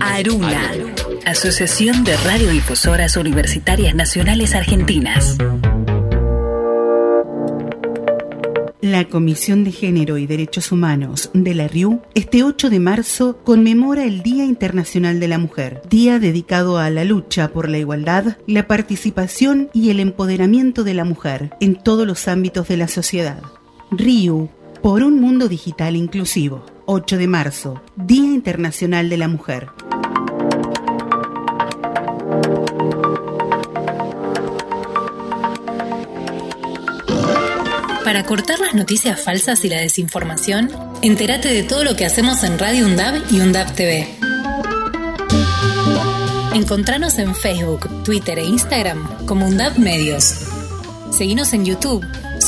Aruna, Asociación de Radiodifusoras Universitarias Nacionales Argentinas. La Comisión de Género y Derechos Humanos de la RIU este 8 de marzo conmemora el Día Internacional de la Mujer, día dedicado a la lucha por la igualdad, la participación y el empoderamiento de la mujer en todos los ámbitos de la sociedad. RIU, por un mundo digital inclusivo. 8 de marzo, Día Internacional de la Mujer. Para cortar las noticias falsas y la desinformación, entérate de todo lo que hacemos en Radio UNDAB y UNDAB TV. Encontranos en Facebook, Twitter e Instagram como UNDAB Medios. Seguinos en YouTube.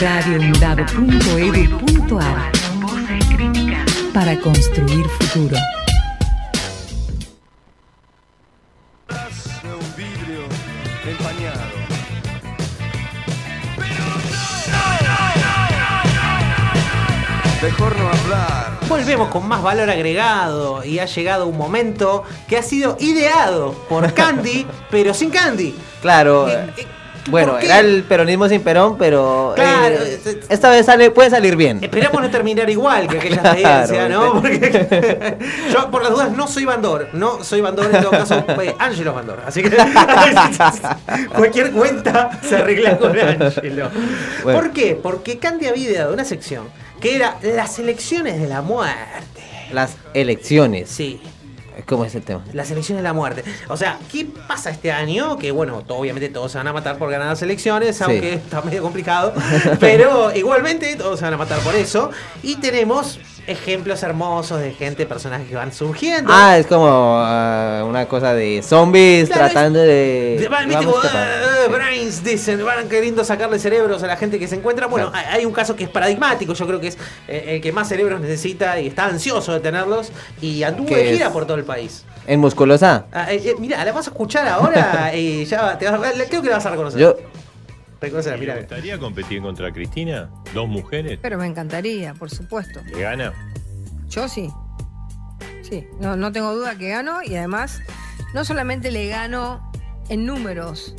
radioundab.edu.ar Para construir futuro. un vidrio empañado. Mejor no hablar. Volvemos con más valor agregado y ha llegado un momento que ha sido ideado por Candy, pero sin Candy. Claro. Eh, bueno, era el peronismo sin Perón, pero Claro, eh, esta vez sale, puede salir bien. Esperamos no terminar igual que aquella Claro, experiencia, ¿no? Porque yo, por las dudas, no soy Bandor. No soy Bandor, en todo caso, Ángelo Bandor. Así que cualquier cuenta se arregla con Ángelo. Bueno. ¿Por qué? Porque Candy había ideado una sección que era las elecciones de la muerte. Las elecciones. Sí. ¿Cómo es el tema? Las elecciones de la muerte. O sea, ¿qué pasa este año? Que bueno, obviamente todos se van a matar por ganar las elecciones, aunque está medio complicado. Pero igualmente todos se van a matar por eso. Y tenemos ejemplos hermosos de gente, personajes que van surgiendo. Ah, es como ah, una cosa de zombies Claro, tratando de... De- van, a- "Ah, brains, dicen, van queriendo sacarle cerebros a la gente que se encuentra. Bueno, hay hay un caso que es paradigmático, yo creo que es eh, el que más cerebros necesita y está ansioso de tenerlos. Y anduvo ¿Qué de gira es? por todo el país. ¿En Musculosa? Ah, eh, eh, mira, la vas a escuchar ahora y ya te vas, a- creo que la vas a reconocer. Yo... Mira. ¿Te gustaría competir contra Cristina? ¿Dos mujeres? Pero me encantaría, por supuesto. ¿Le gana? Yo sí. Sí, no, no tengo duda que gano y además no solamente le gano en números,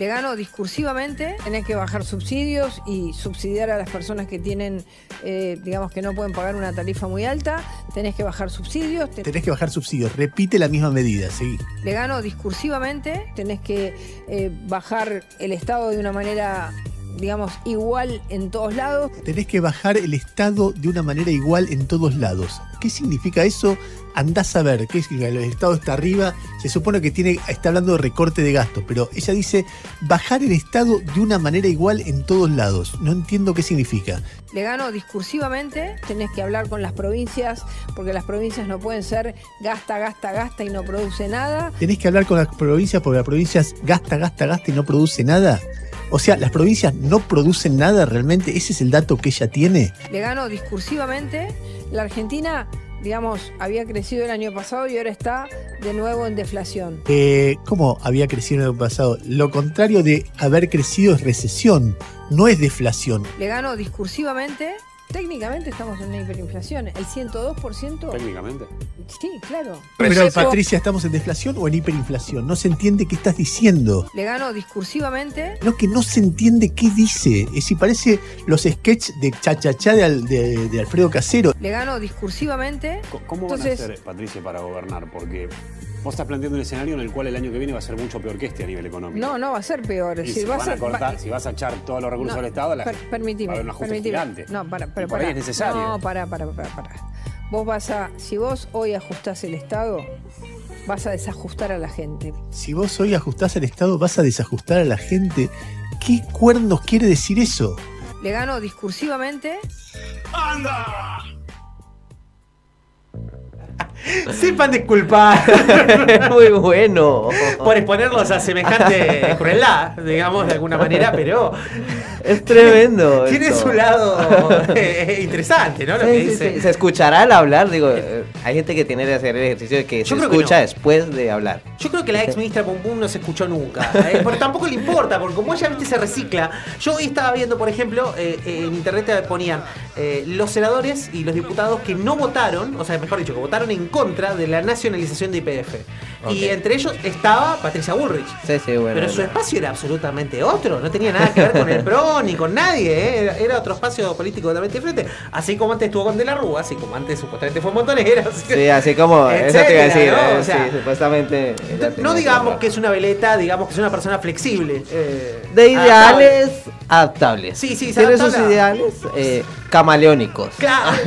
Le gano discursivamente, tenés que bajar subsidios y subsidiar a las personas que tienen, eh, digamos, que no pueden pagar una tarifa muy alta, tenés que bajar subsidios. te- Tenés que bajar subsidios. Repite la misma medida, sí. Le gano discursivamente, tenés que eh, bajar el Estado de una manera, digamos, igual en todos lados. Tenés que bajar el Estado de una manera igual en todos lados. ¿Qué significa eso? Andás a ver, ¿qué significa? El Estado está arriba, se supone que tiene, está hablando de recorte de gastos, pero ella dice bajar el Estado de una manera igual en todos lados. No entiendo qué significa. Le gano discursivamente, tenés que hablar con las provincias, porque las provincias no pueden ser gasta, gasta, gasta y no produce nada. Tenés que hablar con las provincias porque las provincias gasta, gasta, gasta y no produce nada. O sea, las provincias no producen nada realmente. Ese es el dato que ella tiene. Le gano discursivamente. La Argentina, digamos, había crecido el año pasado y ahora está de nuevo en deflación. Eh, ¿Cómo había crecido el pasado? Lo contrario de haber crecido es recesión, no es deflación. Le gano discursivamente. Técnicamente estamos en una hiperinflación. El 102%. Técnicamente. Sí, claro. Pero Patricia, ¿estamos en deflación o en hiperinflación? No se entiende qué estás diciendo. Le gano discursivamente. No, que no se entiende qué dice. Es si parece los sketches de chachachá de, Al- de- de Alfredo Casero. Le gano discursivamente. ¿Cómo van Entonces, a hacer, Patricia, para gobernar? Porque vos estás planteando un escenario en el cual el año que viene va a ser mucho peor que este a nivel económico. no, no va a ser peor. Y si, va a van a ser- cortar- va- si vas a echar todos los recursos No, del Estado, la, per- va a permitime, haber un ajuste permitime. gigante. No, para, pero por ahí para. es necesario. No, para, para, para, para. Vos vas a, si vos hoy ajustás el Estado, vas a desajustar a la gente. Si vos hoy ajustás al Estado, vas a desajustar a la gente. ¿Qué cuernos quiere decir eso? Le gano discursivamente. ¡Anda! Sepan disculpar. Muy bueno. Por exponerlos a semejante crueldad, digamos, de alguna manera, pero. Es tremendo. Tiene su lado eh, interesante, ¿no? Lo Sí, que sí, dice. sí. Se escuchará al hablar, digo, eh, hay gente que tiene que hacer el ejercicio de que Yo se creo que escucha no. después de hablar. Yo creo que la ex ministra Pum Pum no se escuchó nunca. eh, porque tampoco le importa, porque como ella viste se recicla. Yo hoy estaba viendo, por ejemplo, eh, eh, en internet ponían eh, los senadores y los diputados que no votaron, o sea, mejor dicho, que votaron en contra de la nacionalización de IPF. Y entre ellos estaba Patricia Bullrich. Sí, sí, bueno. Pero su espacio era absolutamente otro, no tenía nada que ver con el PRO ni con nadie, ¿eh? era, era otro espacio político totalmente diferente. Así como antes estuvo con De la Rúa, así como antes supuestamente fue que- Sí, así como, eso te iba a decir, ¿no? eh, O sea, sí, supuestamente. no digamos que es una veleta, digamos que es una persona flexible. eh, De adaptable. ideales adaptables. Sí, sí, Tiene sus ideales eh, camaleónicos. Claro.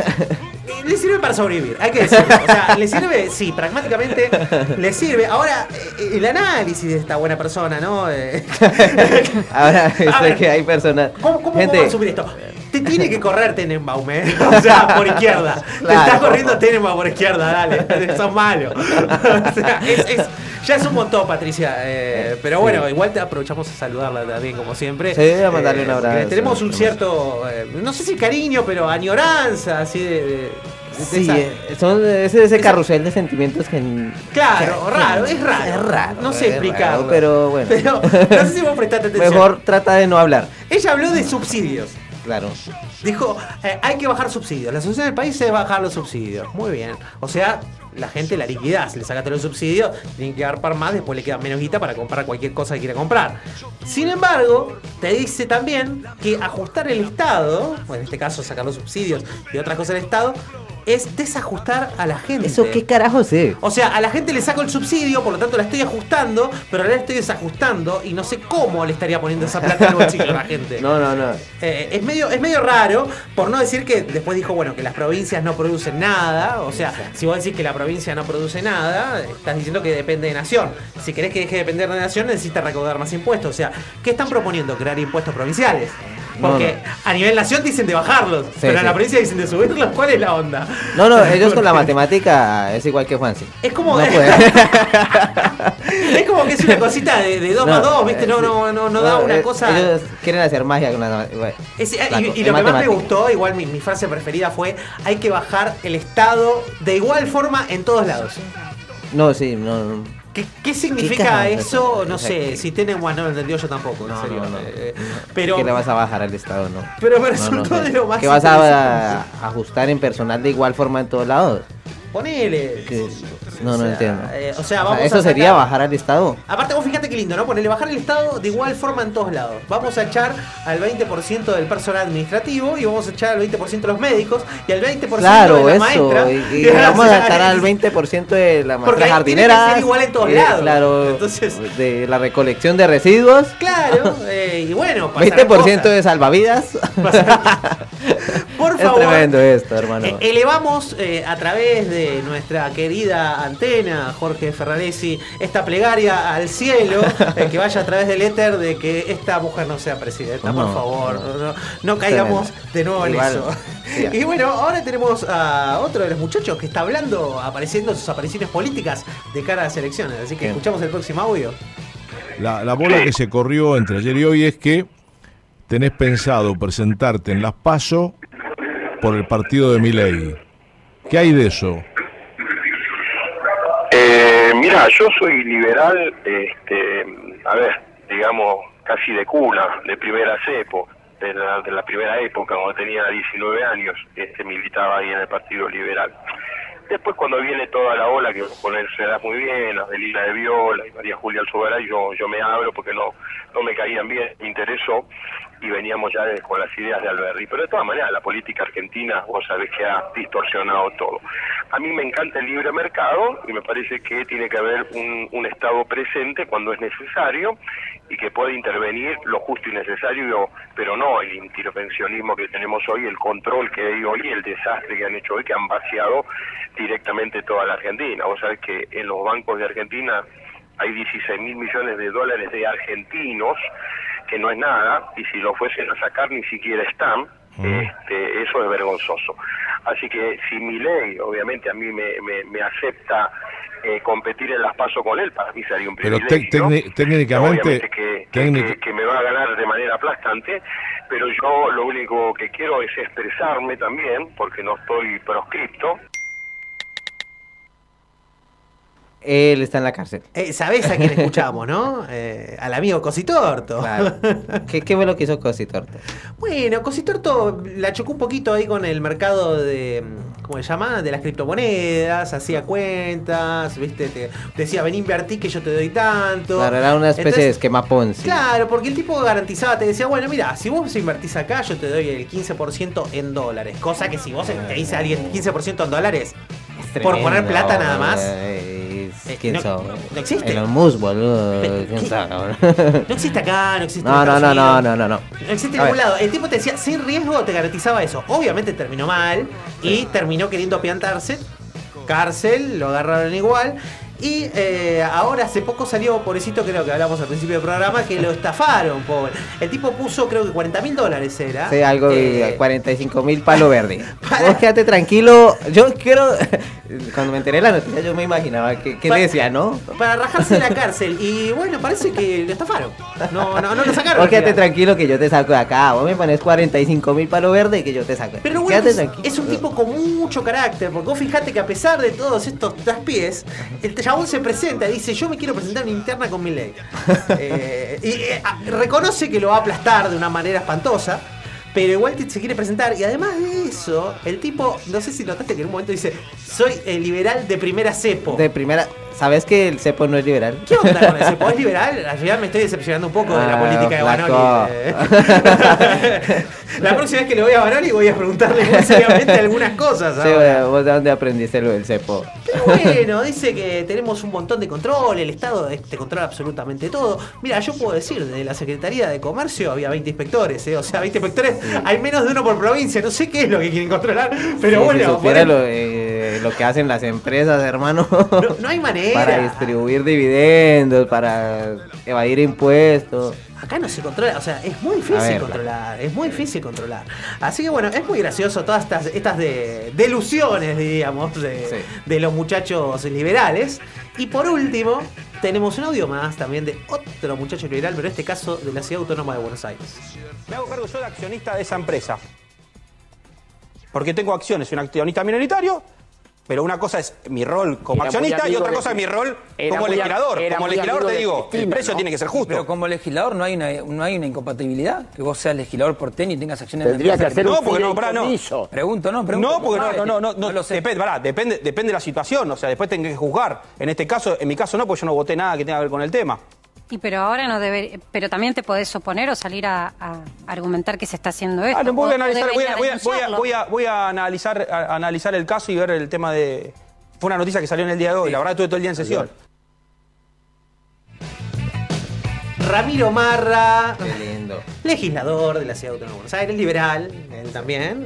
Le sirve para sobrevivir, hay que decirlo. O sea, le sirve, sí, pragmáticamente le sirve. Ahora, eh, el análisis de esta buena persona, ¿no? Eh, Ahora, A sé que hay personas. ¿Cómo, cómo gente, puedo asumir esto? Te tiene que correr Tenenbaum, ¿eh? O sea, por izquierda. Te está corriendo Tenenbaum por izquierda, dale. Sos malo. O sea, es, es- ya es un montón, Patricia. eh, pero bueno, igual te aprovechamos a saludarla también, como siempre. Sí, a mandarle un abrazo. Tenemos un cierto, eh, no sé si cariño, pero añoranza, así de. de- Sí, esa- eh, son ese, ese carrusel de sentimientos que. Claro, que- raro, es raro. Es raro. No sé explicarlo. pero bueno. Pero no sé si vos prestaste atención. Mejor trata de no hablar. Ella habló de subsidios. Claro. Dijo, eh, hay que bajar subsidios. La solución del país es bajar los subsidios. Muy bien. O sea, la gente la liquidás. Le sacaste los subsidios, tienen que agarpar más, después le queda menos guita para comprar cualquier cosa que quiera comprar. Sin embargo, te dice también que ajustar el Estado, o en este caso sacar los subsidios y otras cosas del Estado, es desajustar a la gente. ¿Eso qué carajo es? O sea, a la gente le saco el subsidio, por lo tanto la estoy ajustando, pero ahora la estoy desajustando y no sé cómo le estaría poniendo esa plata en el bolsillo a la gente. No, no, no. Eh, es, medio, es medio raro, por no decir que después dijo, bueno, que las provincias no producen nada. O sea, si vos decís que la provincia no produce nada, estás diciendo que depende de nación. Si querés que deje de depender de nación, necesita recaudar más impuestos. O sea, ¿qué están proponiendo? Crear impuestos provinciales. No, Porque a nivel nación dicen de bajarlos, pero en sí. la provincia dicen de subirlos. ¿Cuál es la onda? No, no, ellos con la matemática es igual que Juansi. Es como. No es como que es una cosita de 2 No, más 2, ¿viste? No, no, no, no da una cosa. Ellos quieren hacer magia con la bueno, Es- la y, lo que más me gustó, igual mi, mi frase preferida fue: hay que bajar el Estado de igual forma en todos lados. No, sí, no. no. ¿Qué, qué significa eso? No O sea, sé, que- si tienen bueno, no lo entendió yo tampoco, en No, serio. no, no. eh, pero que le vas a bajar al Estado, no. Pero me resultó de lo más Que vas a, a ajustar en personal de igual forma en todos lados. Ponele. Que- No, no O sea, entiendo. eh, o sea, vamos a ¿Eso sacar- sería bajar al Estado? Aparte, vos fíjate qué lindo, ¿no? Ponele bajar el Estado de igual forma en todos lados. Vamos a echar al 20% del personal administrativo y vamos a echar al 20% de los médicos y al 20% Claro, de la eso. maestra. Y, y vamos a echar al 20% de la maestra ahí tiene que jardinera. ser igual en todos eh, lados. Claro, Entonces- de la recolección de residuos. Claro, eh, y bueno, pasarán 20% cosas. de salvavidas. Por es favor. tremendo esto, hermano. Eh, elevamos eh, a través de nuestra querida antena, Jorge Ferraresi, esta plegaria al cielo, eh, que vaya a través del éter de que esta mujer no sea presidenta, No, por favor. no. No, no caigamos Tremendo. de nuevo en Igual, eso. sí. Y bueno, ahora tenemos a otro de los muchachos que está hablando, apareciendo en sus apariciones políticas de cara a las elecciones. Así que Bien. escuchamos el próximo audio. La, la bola que se corrió entre ayer y hoy es que tenés pensado presentarte en las PASO por el partido de Milei. ¿Qué hay de eso? Eh, mira, yo soy liberal, este, a ver, digamos, casi de cuna, de primera cepo, de la, de la primera época, cuando tenía 19 años, este, militaba ahí en el Partido Liberal. Después cuando viene toda la ola, que ponerse da muy bien, Adelina de Viola y María Julia Alzogaray, yo, yo me abro porque no, no me caían bien, me interesó y veníamos ya con las ideas de Alberti. Pero de todas maneras, la política argentina, vos sabés que ha distorsionado todo. A mí me encanta el libre mercado y me parece que tiene que haber un, un Estado presente cuando es necesario y que puede intervenir lo justo y necesario, pero no el intervencionismo que tenemos hoy, el control que hay hoy, el desastre que han hecho hoy, que han vaciado directamente toda la Argentina. Vos sabés que en los bancos de Argentina hay 16 mil millones de dólares de argentinos, que no es nada, y si lo fuesen a sacar ni siquiera están. Este, eso es vergonzoso. Así que si mi ley, obviamente, a mí me, me, me acepta eh, competir en las paso con él, para mí sería un Pero privilegio. tecni- técnicamente, que- que me va a ganar de manera aplastante, pero yo lo único que quiero es expresarme también, porque no estoy proscripto. Él está en la cárcel. Eh, ¿Sabés a quién escuchamos, no? Eh, al amigo Cositorto. Claro. ¿Qué, ¿Qué fue lo que hizo Cositorto? Bueno, Cositorto la chocó un poquito ahí con el mercado de, ¿cómo se llama? De las criptomonedas, hacía cuentas, ¿viste? Te decía, ven invertí que yo te doy tanto. Claro, era una especie de esquema Ponzi. Claro, porque el tipo garantizaba, te decía, bueno, mira, si vos invertís acá, yo te doy el 15% en dólares. Cosa que si vos te dice alguien 15% en dólares, por poner plata nada más. Eh, ¿Quién no- sabe? no existe. Elon Musk, boludo. Pero, ¿Quién sabe? No existe acá, no existe No, en no, no, no, no, no, no. No existe en ningún lado. El tipo te decía, sin riesgo te garantizaba eso. Obviamente terminó mal y terminó queriendo apiantarse. Cárcel, lo agarraron igual. Y eh, ahora hace poco salió, pobrecito, creo que hablamos al principio del programa, que lo estafaron, pobre. El tipo puso, creo que 40 mil dólares era. Sí, algo de Eh, 45 mil palo verde. Vos quédate tranquilo. Yo quiero. Cuando me enteré de la noticia, yo me imaginaba que, decía, ¿no? Para rajarse de la cárcel. Y bueno, parece que lo estafaron. No, no, no lo sacaron. Vos quédate tranquilo que yo te saco de acá. Vos me pones 45 mil palo verde y que yo te saco. Pero bueno quédate es, tranquilo. es un tipo con mucho carácter, porque vos fijate que a pesar de todos estos traspiés, el chabón se presenta y dice, yo me quiero presentar una interna con mi ley. Eh, y eh, ah, reconoce que lo va a aplastar de una manera espantosa, pero igual se quiere presentar. Y además de eso, el tipo, no sé si notaste que en un momento dice, soy el liberal de primera cepo. De primera. ¿Sabes que el cepo no es liberal? ¿Qué onda con el cepo? ¿Es liberal? Al final me estoy decepcionando un poco de la Ah, política de. Banoli. eh. la próxima vez que le voy a Banoli voy a preguntarle muy seriamente algunas cosas. Sí, ahora. ¿Vos de dónde aprendiste lo del cepo? Pero bueno, dice que tenemos un montón de control, el Estado te controla absolutamente todo. Mira, yo puedo decir, desde la Secretaría de Comercio había 20 inspectores, ¿eh? o sea, 20 inspectores, hay menos de uno por provincia, no sé qué es lo que quieren controlar, pero Sí, bueno, si supiera lo, eh, lo que hacen las empresas, hermano. no, no hay manera. Para distribuir dividendos, para evadir impuestos. Acá no se controla, o sea, es muy difícil ver, controlar, es muy difícil controlar. Así que bueno, es muy gracioso todas estas, estas de, delusiones, diríamos, de, de los muchachos liberales. Y por último, tenemos un audio más también de otro muchacho liberal, pero en este caso de la Ciudad Autónoma de Buenos Aires. Me hago cargo yo de accionista de esa empresa. Porque tengo acciones, soy un accionista minoritario Pero una cosa es mi rol como Era accionista y otra de- cosa es mi rol como muy legislador. Como legislador te de digo, el precio ¿no? tiene que ser justo. Pero como legislador no hay una, no hay una incompatibilidad. Que vos seas legislador porteño y tengas acciones Tendría que hacer empresa un No, porque no, pará, no. Pregunto, no, pregunto. No, porque no, no, no, no, no, depende, pará, depende, depende de la situación, o sea, después tengo que juzgar. En este caso, en mi caso no, porque yo no voté nada que tenga que ver con el tema. Y pero ahora no debe, pero también te podés oponer o salir a, a argumentar que se está haciendo esto. Ah, no, voy a analizar, voy a, debería voy a- voy a- denunciarlo. voy a- voy a analizar, a- analizar el caso y ver el tema de. Fue una noticia que salió en el día de hoy, la verdad estuve todo el día en sesión. Ramiro Marra, Qué lindo. legislador de la Ciudad Autónoma de Buenos Aires, liberal, él también.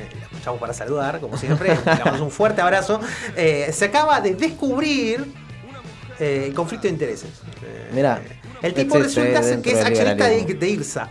Eh, Lo escuchamos para saludar, como siempre. Le damos un fuerte abrazo. Eh, se acaba de descubrir eh, conflicto de intereses. Mira. el tipo existe resulta que es accionista de IRSA.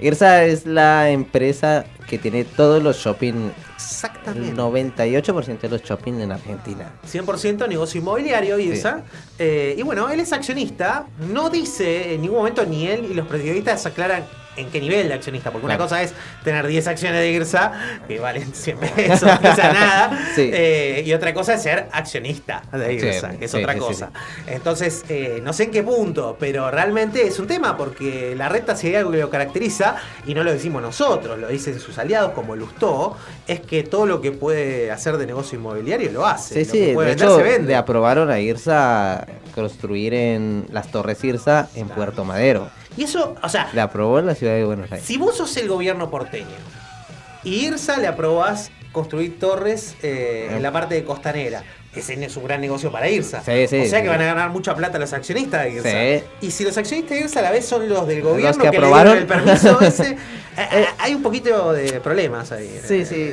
IRSA es la empresa que tiene todos los shopping. Exactamente. El 98% de los shopping en Argentina. 100% negocio inmobiliario, IRSA. Eh, y bueno, él es accionista. No dice en ningún momento ni él y los periodistas aclaran en qué nivel de accionista. Porque una cosa es tener 10 acciones de IRSA que valen 100 pesos, o sea, nada. Sí. Eh, y otra cosa es ser accionista de Sí, IRSA, que es sí, otra cosa. Entonces, eh, no sé en qué punto, pero realmente es un tema porque la reta, si hay algo que lo caracteriza, y no lo decimos nosotros, lo dicen sus aliados como Lustó, es que todo lo que puede hacer de negocio inmobiliario lo hace. Sí, Lo que sí, puede de vender, hecho se vende. le aprobaron a IRSA construir en las Torres IRSA en Puerto Madero. Y eso, o sea, Le aprobó en la ciudad de Buenos Aires. si vos sos el gobierno porteño y IRSA le aprobás construir torres eh, en la parte de costanera, ese es un gran negocio para IRSA. Sí, sí, o sea sí. que van a ganar mucha plata los accionistas de IRSA. Y si los accionistas de IRSA a la vez son los del gobierno Los que que, le aprobaron. dieron el permiso ese, hay un poquito de problemas ahí. Sí, sí.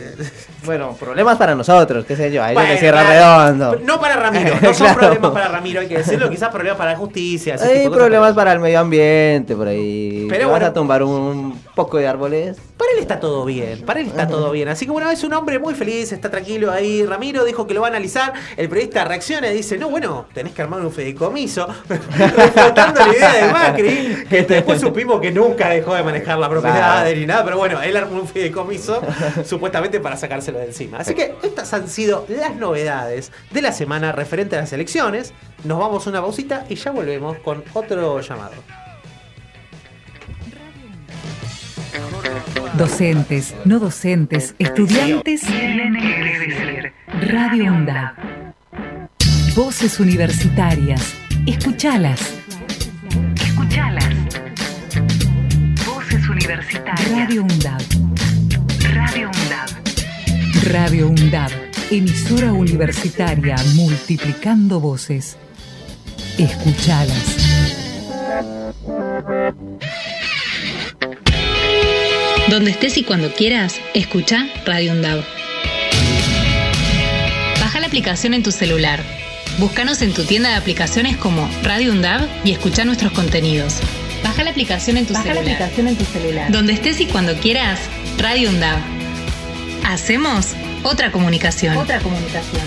Bueno, problemas para nosotros, qué sé yo. A ellos Bueno, cierra redondo. No para Ramiro, no son Claro. problemas para Ramiro, hay que decirlo, quizás problemas para la justicia. ese Hay problemas para el medio ambiente por ahí. Pero vas bueno. a tumbar un poco de árboles. Para él está todo bien, para él está todo bien. Así que bueno, es un hombre muy feliz, está tranquilo ahí. Ramiro dijo que lo va a analizar. El periodista reacciona y dice, no, bueno, tenés que armar un fideicomiso. Reflotando la idea de Macri, que después supimos que nunca dejó de manejar la propiedad Claro. ni nada. Pero bueno, él armó un fideicomiso supuestamente para sacárselo de encima. Así que estas han sido las novedades de la semana referente a las elecciones. Nos vamos a una pausita y ya volvemos con otro llamado. Docentes, no docentes, estudiantes. Radio UNDAV. Voces universitarias. Escuchalas. Escuchalas. Voces universitarias. Radio UNDAV. Radio UNDAV. Radio UNDAV. Emisora universitaria multiplicando voces. Escuchalas. Donde estés y cuando quieras, escucha Radio UNDAV. Baja la aplicación en tu celular. Búscanos en tu tienda de aplicaciones como Radio UNDAV y escucha nuestros contenidos. Baja la aplicación en tu Baja la celular. aplicación en tu celular. Donde estés y cuando quieras, Radio UNDAV. Hacemos otra comunicación. Otra comunicación.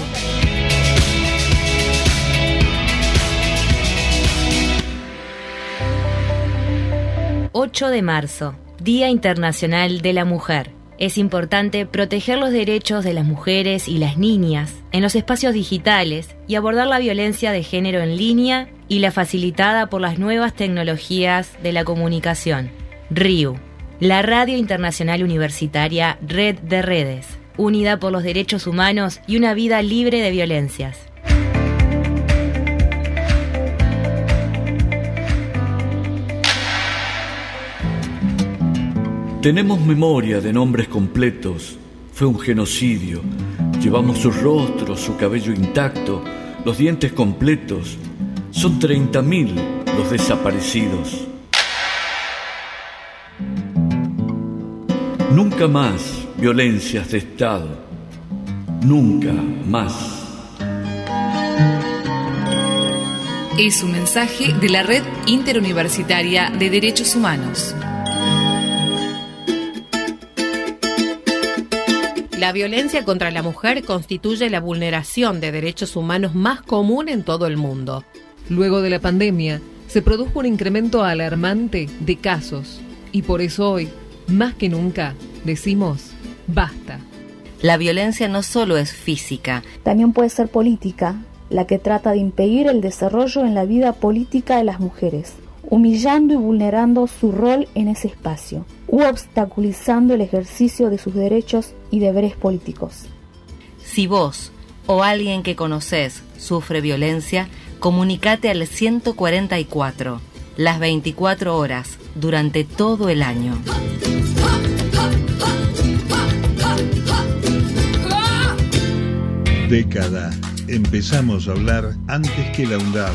...8 de marzo, Día Internacional de la Mujer. Es importante proteger los derechos de las mujeres y las niñas en los espacios digitales y abordar la violencia de género en línea y la facilitada por las nuevas tecnologías de la comunicación. RIU, la Radio Internacional Universitaria Red de Redes, unida por los derechos humanos y una vida libre de violencias. Tenemos memoria de nombres completos. Fue un genocidio. Llevamos su rostro, su cabello intacto, los dientes completos. Son 30.000 los desaparecidos. Nunca más violencias de Estado. Nunca más. Es un mensaje de la Red Interuniversitaria de Derechos Humanos. La violencia contra la mujer constituye la vulneración de derechos humanos más común en todo el mundo. Luego de la pandemia, se produjo un incremento alarmante de casos y por eso hoy, más que nunca, decimos basta. La violencia no solo es física, También puede ser política, la que trata de impedir el desarrollo en la vida política de las mujeres, humillando y vulnerando su rol en ese espacio, u obstaculizando el ejercicio de sus derechos y deberes políticos. Si vos o alguien que conoces sufre violencia, comunicate al 144, las 24 horas, durante todo el año. Década. Empezamos a hablar antes que la UNDAV,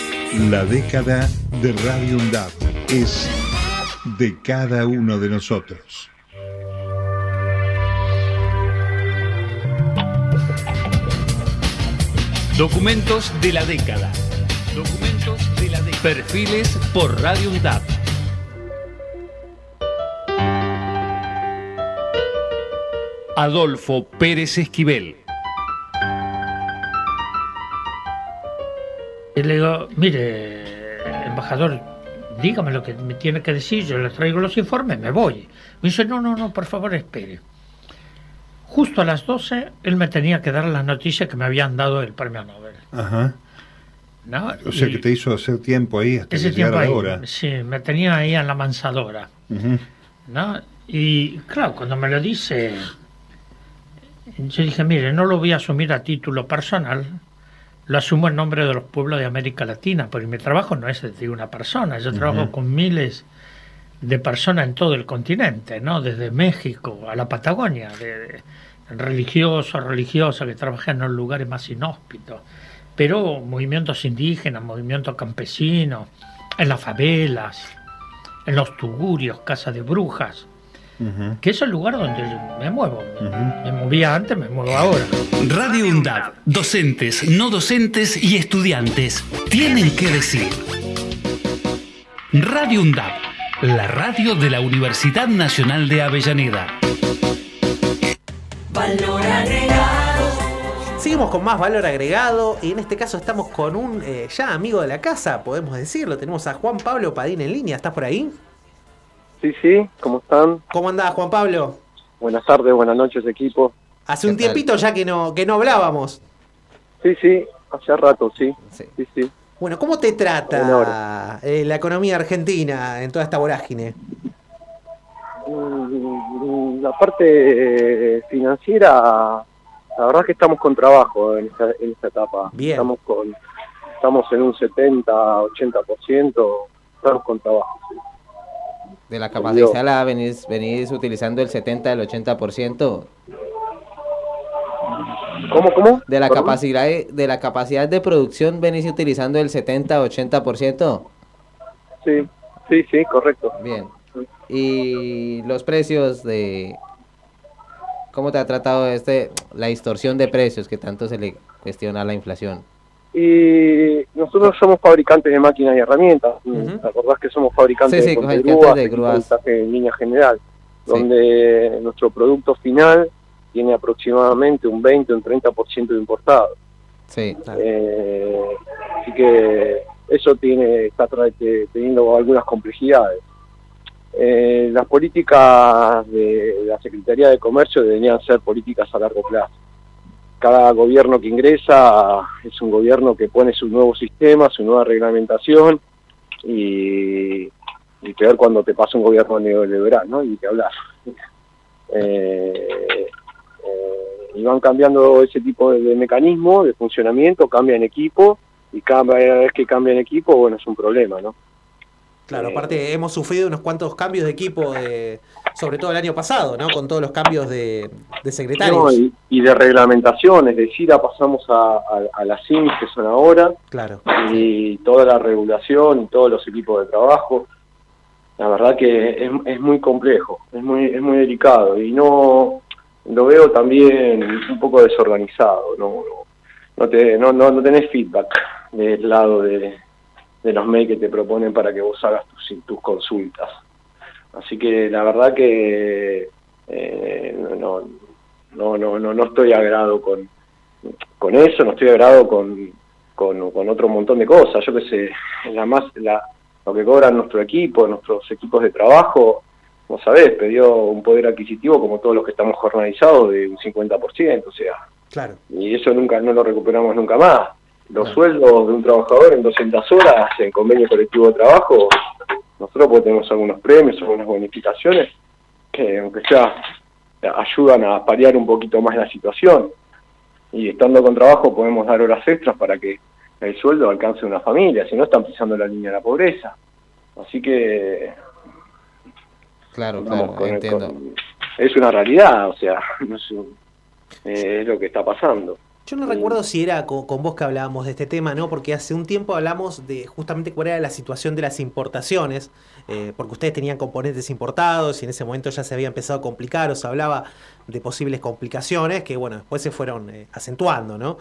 La década de Radio UNDAV es de cada uno de nosotros. Documentos de la década. Documentos de la década. Perfiles por Radio UNDAP. Adolfo Pérez Esquivel. Y le digo, mire, embajador, dígame lo que me tiene que decir, yo le traigo los informes, me voy. Me dice, no, no, no, por favor, espere. Justo a las 12, él me tenía que dar la noticia que me habían dado el premio Nobel. Ajá. ¿no? O sea Y que te hizo hacer tiempo ahí hasta ese que tiempo la ahí, hora. sí, me tenía ahí en la mansadora. Y claro, cuando me lo dice, yo dije, mire, no lo voy a asumir a título personal, lo asumo en nombre de los pueblos de América Latina, porque mi trabajo no es de una persona, yo trabajo con miles de personas en todo el continente, ¿no? Desde México a la Patagonia, de, de religiosos, religiosas que trabajan en los lugares más inhóspitos, pero movimientos indígenas, movimientos campesinos, en las favelas, en los tugurios, casas de brujas, Que es el lugar donde yo me muevo. Me movía antes, me muevo ahora. Radio UNDAP. Docentes, no docentes y estudiantes tienen que decir. Radio UNDAP. La radio de la Universidad Nacional de Avellaneda. Valor agregado. Seguimos con más valor agregado y en este caso estamos con un eh, ya amigo de la casa, podemos decirlo. Tenemos a Juan Pablo Padín en línea. ¿Estás por ahí? Sí, sí, ¿cómo están? ¿Cómo andás, Juan Pablo? Buenas tardes, buenas noches, equipo. Hace un tiempito ya que no, que no hablábamos. Sí, sí, hace rato, sí. Sí, sí. Bueno, ¿cómo te trata eh, la economía argentina en toda esta vorágine? Mm, La parte eh, financiera, la verdad que estamos con trabajo en esta, en esta etapa. Bien. Estamos con estamos en un 70, 80%, estamos con trabajo. sí. De la capacidad la venís, venís utilizando el 70 al 80%. ¿Cómo, cómo? De la capacidad de, de la capacidad de producción venís utilizando el 70 80%. Sí, sí, sí, correcto. Bien. Y los precios de ¿Cómo te ha tratado este la distorsión de precios que tanto se le cuestiona a la inflación? Y nosotros somos fabricantes de máquinas y herramientas. ¿Te acordás que somos fabricantes Sí, sí, de, grúas, de grúas. en línea general? Donde nuestro producto final tiene aproximadamente un 20 o un 30% de importado. Sí. Eh, así que eso tiene está teniendo algunas complejidades. Eh, las políticas de la Secretaría de Comercio deberían ser políticas a largo plazo. Cada gobierno que ingresa es un gobierno que pone su nuevo sistema, su nueva reglamentación y, y peor cuando te pasa un gobierno neoliberal, ¿no? Y que hablar. Eh, eh, y van cambiando ese tipo de, de mecanismo, de funcionamiento, cambian equipo y cada vez que cambian equipo, bueno, es un problema, ¿no? Claro, Eh, aparte hemos sufrido unos cuantos cambios de equipo, de, sobre todo el año pasado, ¿no? Con todos los cambios de, de secretarios. No, y, y de reglamentación, es decir, ya pasamos a, a, a las CIMS que son ahora, Claro. y toda la regulación y todos los equipos de trabajo. La verdad que es, es muy complejo, es muy, es muy delicado y no lo veo también un poco desorganizado, no, no, no, te, no, no, no tenés feedback del lado de, de los mails que te proponen para que vos hagas tus, tus consultas. Así que la verdad que eh, no, no, no, no, no estoy agrado con, con eso, no estoy agrado con, con, con otro montón de cosas. Yo que sé, la más, la, lo que cobran nuestro equipo, nuestros equipos de trabajo, vos sabés, pidió un poder adquisitivo como todos los que estamos jornalizados de un 50%, o sea, Claro. y eso nunca no lo recuperamos nunca más. Los sueldos de un trabajador en 200 horas en convenio colectivo de trabajo, nosotros pues tenemos algunos premios, algunas bonificaciones que aunque sea ayudan a paliar un poquito más la situación. Y estando con trabajo podemos dar horas extras para que el sueldo alcance una familia, si no están pisando la línea de la pobreza. Así que Claro, claro, con el- entiendo. con- es una realidad, o sea, no es, un- eh, es lo que está pasando. Yo no recuerdo si era co- con, vos que hablábamos de este tema, ¿no? Porque hace un tiempo hablamos de justamente cuál era la situación de las importaciones, eh, porque ustedes tenían componentes importados y en ese momento ya se había empezado a complicar o se hablaba de posibles complicaciones que, bueno, después se fueron eh, acentuando, ¿no?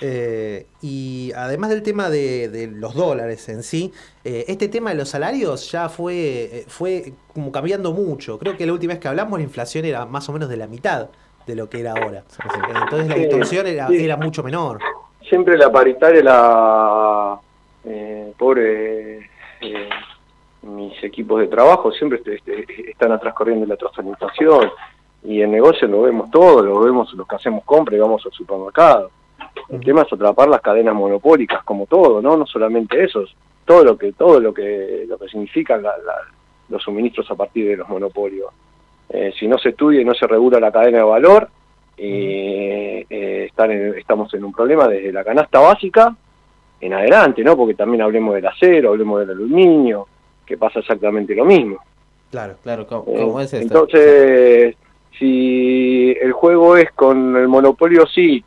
Eh, y además del tema de, de los dólares en sí, este tema de los salarios ya fue, fue como cambiando mucho. Creo que la última vez que hablamos la inflación era más o menos de la mitad de lo que era ahora. Entonces la Sí, distorsión era, sí. era mucho menor. Siempre la paritaria, la eh, pobre eh, mis equipos de trabajo siempre están atrás corriendo la transformación y en negocio lo vemos todo, lo vemos los que hacemos compra y vamos al supermercado. El tema es atrapar las cadenas monopólicas como todo, no no solamente esos, todo lo que todo lo que lo que significan la- la- los suministros a partir de los monopolios. Eh, si no se estudia y no se regula la cadena de valor, eh, están en- estamos en un problema desde la canasta básica en adelante, ¿no? Porque también hablemos del acero, hablemos del aluminio, que pasa exactamente lo mismo. Claro, claro, ¿cómo, Eh, cómo es esto? Entonces, si el juego es con el monopolio sí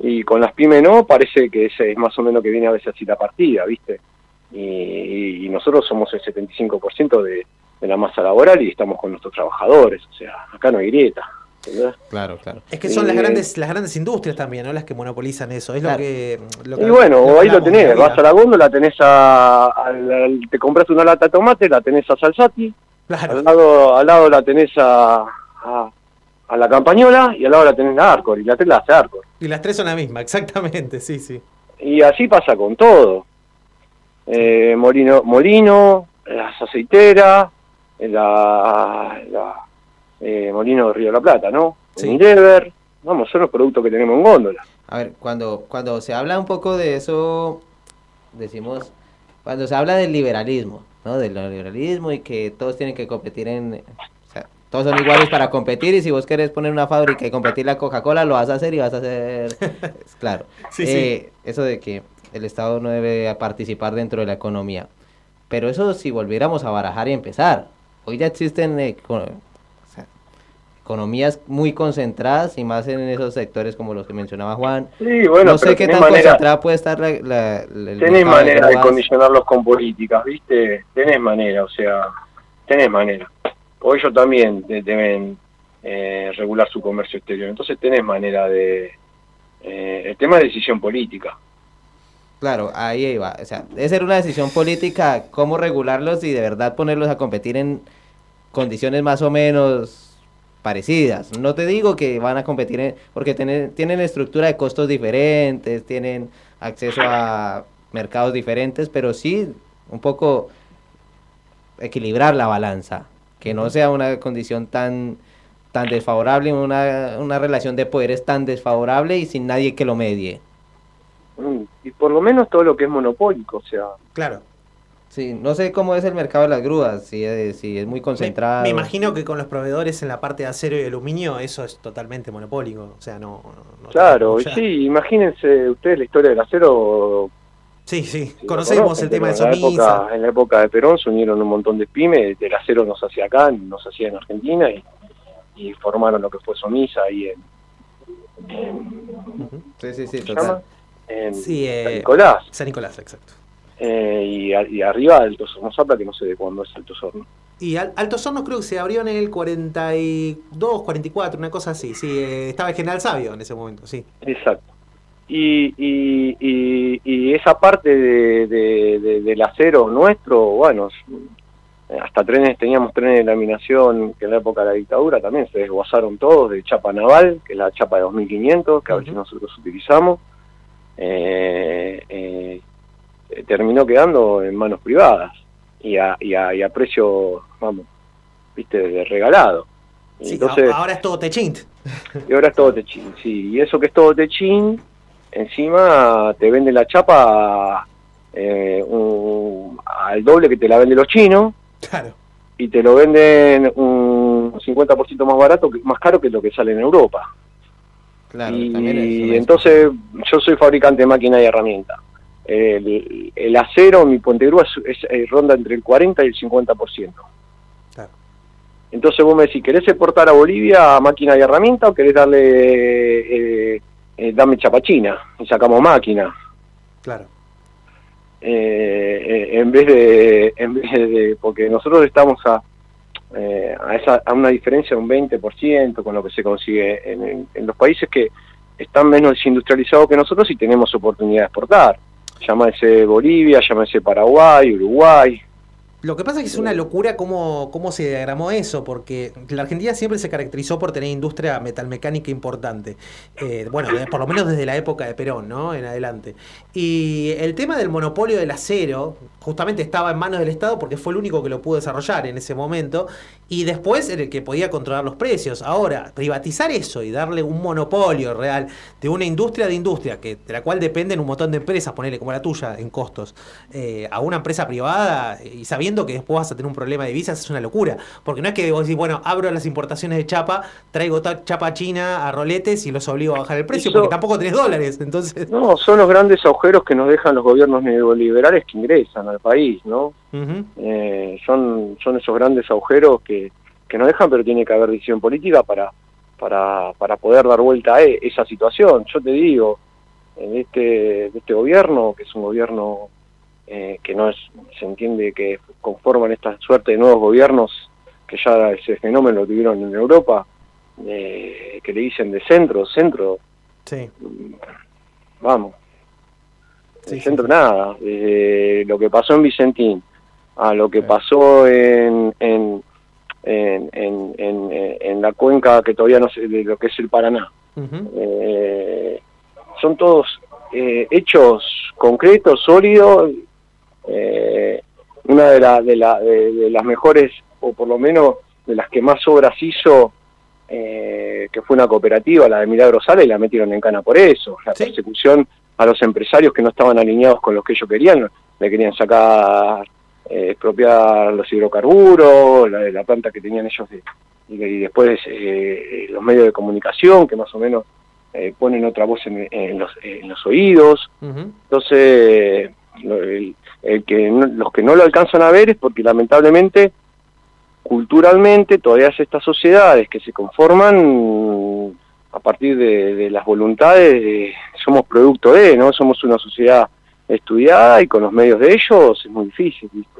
y con las pymes no, parece que ese es más o menos que viene a veces así la partida, ¿viste? Y nosotros somos el 75% de, de la masa laboral y estamos con nuestros trabajadores, o sea, acá no hay grieta. ¿entendés? Claro, claro. Es que son las Eh, grandes, las grandes industrias también, ¿no? Las que monopolizan eso. Es lo que. lo que- Y bueno, que ahí lo tenés, vas a la góndola, tenés a, te compraste una lata de tomate, la tenés a Salsati, al lado, al lado la tenés a, a, a la Campañola y al lado la tenés a Arcor, y la tenés la hace Arcor. Y las tres son la misma, exactamente, sí, sí. Y así pasa con todo. Eh, Molino, Molino, las aceiteras, la, la eh, Molino de Río de la Plata, ¿no? Unilever, vamos, son los productos que tenemos en góndola. A ver, cuando, cuando se habla un poco de eso, decimos, cuando se habla del liberalismo, ¿no? Del neoliberalismo y que todos tienen que competir en... O sea, todos son iguales para competir y si vos querés poner una fábrica y competir la Coca-Cola, lo vas a hacer y vas a hacer... es claro. Sí, Eh, Eso de que el Estado no debe participar dentro de la economía. Pero eso si volviéramos a barajar y empezar. Hoy ya existen eh, co- o sea, economías muy concentradas y más en esos sectores como los que mencionaba Juan. Sí, bueno, no sé qué tan manera- concentrada puede estar la, la- la- el Tenés manera de condicionarlos con políticas, ¿viste? Tenés manera, o sea, tenés manera. O ellos también de- deben eh, regular su comercio exterior. Entonces tenés manera de... eh, el tema es decisión política. Claro, ahí iba. O sea, debe ser una decisión política cómo regularlos y de verdad ponerlos a competir en condiciones más o menos parecidas. No te digo que van a competir en, porque tienen, tienen estructura de costos diferentes, tienen acceso a mercados diferentes, pero sí un poco equilibrar la balanza, que no sea una condición tan tan desfavorable, una, una relación de poderes tan desfavorable y sin nadie que lo medie. Mm, Y por lo menos todo lo que es monopólico, o sea... Claro. Sí, no sé cómo es el mercado de las grúas, si es, si es muy concentrado. Me imagino que con los proveedores en la parte de acero y aluminio eso es totalmente monopólico. O sea, no. no- no Claro, y ya- sí, imagínense ustedes la historia del acero. Sí, sí, si conocemos conocen, el tema de pero en la, Somisa. época, en la época de Perón se unieron un montón de pymes, del acero no se hacía acá, no se hacía en Argentina, y, y formaron lo que fue Somisa ahí en, Sí, sí, sí, ¿cómo se total. llama? En Sí, eh, San Nicolás. San Nicolás, exacto. Eh, y, a- y arriba Alto Sorno Zapla, que no sé de cuándo es Alto Sorno. Y Al- Altos Hornos creo que se abrió en el 42, 44, una cosa así. Sí, eh, estaba el General Sabio en ese momento, sí. Exacto. Y, y, y, y esa parte de, de- de- del acero nuestro, bueno, hasta trenes, teníamos trenes de laminación que en la época de la dictadura también se desguazaron todos de chapa naval, que es la chapa de 2500, que a veces nosotros utilizamos. Eh, terminó quedando en manos privadas y a, y a, y a precio, vamos, viste, de regalado. Y Sí, entonces, ahora es todo techint. y ahora es todo techín, sí. Y eso que es todo techín, encima te vende la chapa eh, un- al doble que te la venden los chinos. Claro. Y te lo venden un 50% más barato, más caro que lo que sale en Europa. Claro, y también es una entonces yo soy fabricante de máquina y herramienta. El, el acero, mi puente grúa es, es- eh, ronda entre el 40 y el 50%. Claro. Entonces vos me decís, ¿querés exportar a Bolivia máquina y herramienta o querés darle, eh, eh, dame chapachina y sacamos máquina? Claro. Eh, eh, en vez de, en vez de, porque nosotros estamos a, eh, a, esa, a una diferencia de un 20% con lo que se consigue en, en- en los países que están menos industrializados que nosotros y tenemos oportunidad de exportar. Llámese Bolivia, llámese Paraguay, Uruguay. Lo que pasa es que es una locura cómo, cómo se diagramó eso, porque la Argentina siempre se caracterizó por tener industria metalmecánica importante. Eh, bueno, por lo menos desde la época de Perón, ¿no? En adelante. Y el tema del monopolio del acero, justamente estaba en manos del Estado porque fue el único que lo pudo desarrollar en ese momento, y después el que podía controlar los precios. Ahora, privatizar eso y darle un monopolio real de una industria de industria, que, de la cual dependen un montón de empresas, ponerle como la tuya en costos, eh, a una empresa privada y sabiendo que después vas a tener un problema de divisas, es una locura. Porque no es que vos decís, bueno, abro las importaciones de chapa, traigo chapa china a roletes y los obligo a bajar el precio, Eso- porque tampoco tenés dólares. Entonces, No, son los grandes agujeros que nos dejan los gobiernos neoliberales que ingresan al país, ¿no? Eh, son, son esos grandes agujeros que, que nos dejan, pero tiene que haber decisión política para, para, para poder dar vuelta a e- esa situación. Yo te digo, en este, de este gobierno, que es un gobierno eh, que no es, se entiende que conforman esta suerte de nuevos gobiernos, que ya ese fenómeno lo tuvieron en Europa, eh, que le dicen de centro, centro, sí. vamos, de centro nada, desde lo que pasó en Vicentín a lo que pasó en, en, en, en, en, la cuenca que todavía no sé, de lo que es el Paraná. Eh, son todos eh, hechos concretos, sólidos. eh, una de, la, de, la, de, de las mejores, o por lo menos de las que más obras hizo, eh, que fue una cooperativa, la de Milagro Sala, y la metieron en cana por eso. La persecución a los empresarios que no estaban alineados con lo que ellos querían, le querían sacar, eh, expropiar los hidrocarburos, la, la planta que tenían ellos de, y, y después eh, los medios de comunicación que más o menos eh, ponen otra voz en, en los, en los oídos. Entonces, lo- el- el que no- los que no lo alcanzan a ver es porque lamentablemente, culturalmente, todas estas sociedades que se conforman a partir de, de las voluntades, de- somos producto de, ¿no? Somos una sociedad estudiada y con los medios de ellos es muy difícil, ¿viste?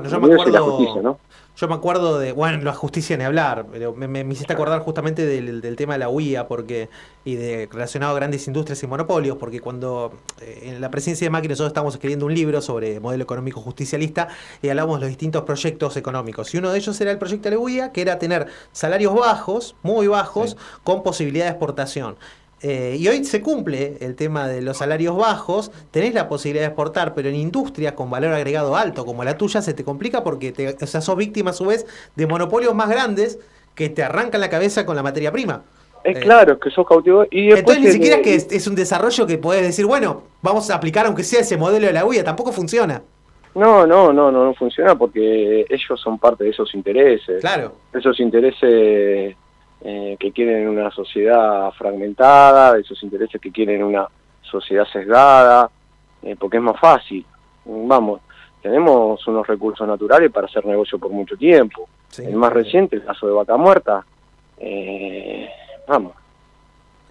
Yo, bueno, yo me acuerdo. la justicia, ¿no? Yo me acuerdo de, bueno, la justicia ni hablar, pero me, me- me hiciste acordar justamente del, del tema de la UIA porque, y de relacionado a grandes industrias y monopolios, porque cuando eh, en la presidencia de Macri nosotros estábamos escribiendo un libro sobre modelo económico justicialista y hablábamos de los distintos proyectos económicos. Y uno de ellos era el proyecto de la UIA, que era tener salarios bajos, muy bajos, con posibilidad de exportación. Eh, y hoy se cumple el tema de los salarios bajos, tenés la posibilidad de exportar, pero en industrias con valor agregado alto como la tuya se te complica porque te, o sea, sos víctima a su vez de monopolios más grandes que te arrancan la cabeza con la materia prima. Es Eh, claro, que sos cautivo y Entonces ni siquiera es que es, es un desarrollo que podés decir, bueno, vamos a aplicar aunque sea ese modelo de la UIA, tampoco funciona. No, no, no, no, no funciona porque ellos son parte de esos intereses. Claro. Esos intereses eh, que quieren una sociedad fragmentada, esos intereses que quieren una sociedad sesgada, eh, porque es más fácil. Vamos, tenemos unos recursos naturales para hacer negocio por mucho tiempo. el más reciente, el caso de Vaca Muerta, eh, vamos.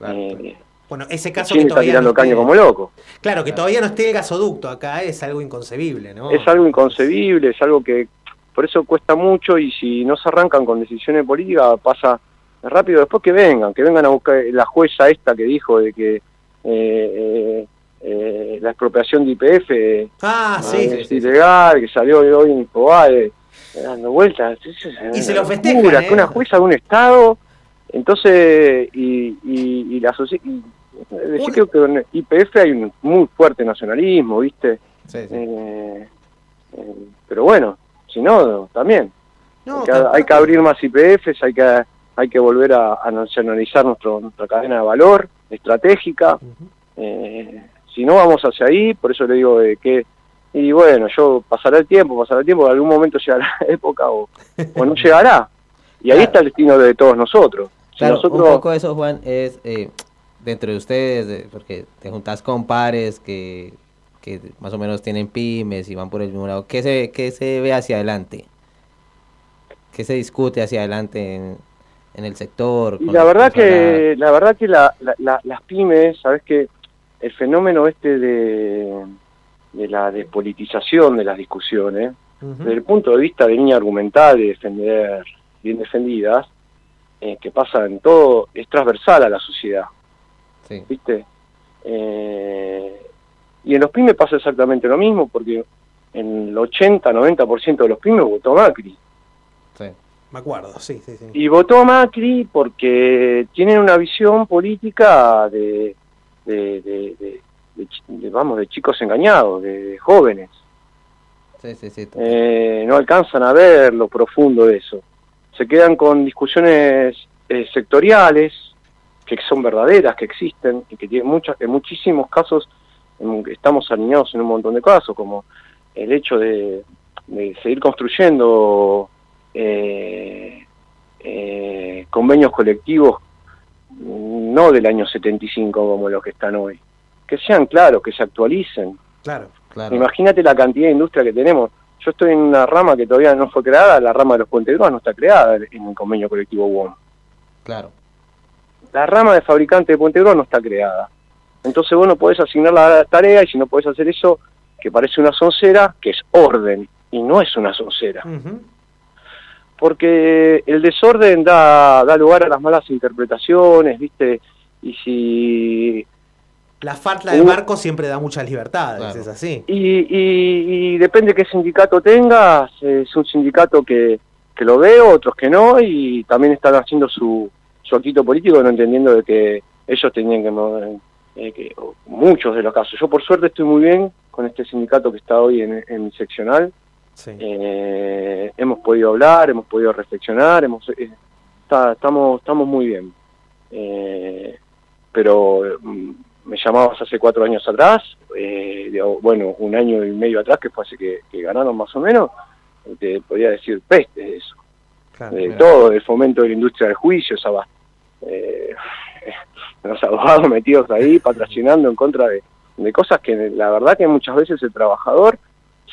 eh, Bueno, ese caso Chile que está todavía tirando no caño como loco. Claro, que todavía no esté el gasoducto acá es algo inconcebible, ¿no? Es algo inconcebible, es algo que por eso cuesta mucho y si no se arrancan con decisiones políticas pasa rápido después que vengan, que vengan a buscar la jueza esta que dijo de que eh, eh, eh, la expropiación de IPF Ah, eh, sí. es ilegal, que salió hoy en Infobae dando vueltas. Y se lo festejan, locura, ¿eh? que una jueza de un estado, entonces, y, y, y la socie- y, eh, yo creo que en IPF hay un muy fuerte nacionalismo, ¿viste? Eh, eh, pero bueno, si no, también. hay, que, hay que abrir más IPFs, hay que hay que volver a, a nacionalizar nuestro, nuestra cadena de valor estratégica. Eh, si no vamos hacia ahí, por eso le digo de que, y bueno, yo pasará el tiempo, pasará el tiempo, en algún momento llegará la época o, o no llegará. Y ahí está el destino de todos nosotros. Si Claro, nosotros, un poco eso, Juan, es eh, dentro de ustedes, de- porque te juntas con pares que, que más o menos tienen pymes y van por el mismo lado. ¿Qué se, qué se ve hacia adelante? ¿Qué se discute hacia adelante en, en el sector? Y la verdad que la verdad que la, la- la- las pymes, sabes que el fenómeno este de, de la despolitización de las discusiones, desde el punto de vista de línea argumental de defender bien defendidas, eh, que pasa en todo, es transversal a la sociedad. ¿Viste? Eh, y en los pymes pasa exactamente lo mismo, porque en el 80-90% de los pymes votó Macri. Me acuerdo, sí, sí, sí. Y votó a Macri porque tienen una visión política de, de, de- de- de chi- de, vamos, de chicos engañados, de, de jóvenes. Sí, sí, sí. Eh, no alcanzan a ver lo profundo de eso. Se quedan con discusiones eh, sectoriales que son verdaderas, que existen y que tienen muchas, en muchísimos casos en- estamos alineados en un montón de casos, como el hecho de, de seguir construyendo eh, eh, convenios colectivos no del año 75 como los que están hoy, que sean claros, que se actualicen. Claro, claro. Imagínate la cantidad de industria que tenemos. Yo estoy en una rama que todavía no fue creada, la rama de los puentes no está creada en el convenio colectivo WOM. Claro. La rama de fabricante de puente no está creada. Entonces vos no podés asignar la tarea y si no podés hacer eso que parece una soncera, que es orden, y no es una soncera. Porque el desorden da, da lugar a las malas interpretaciones, ¿viste? Y si La falta de marco siempre da muchas libertades, es así. Y, y, y depende qué sindicato tengas, eh, es un sindicato que, que lo veo, otros que no, y también están haciendo su, su actito político, no entendiendo de que ellos tenían que mover, eh, que, muchos de los casos. Yo por suerte estoy muy bien con este sindicato que está hoy en, en mi seccional. Eh, hemos podido hablar, hemos podido reflexionar, hemos, eh, está- estamos, estamos muy bien. Eh, pero mm, me llamabas hace cuatro años atrás, eh, digo, bueno, un año y medio atrás, que fue hace que, que ganaron más o menos, te podía decir peste de eso. de Mira. todo, del fomento de la industria del juicio, esa va- los abogados metidos ahí patrocinando en contra de, de cosas que la verdad que muchas veces el trabajador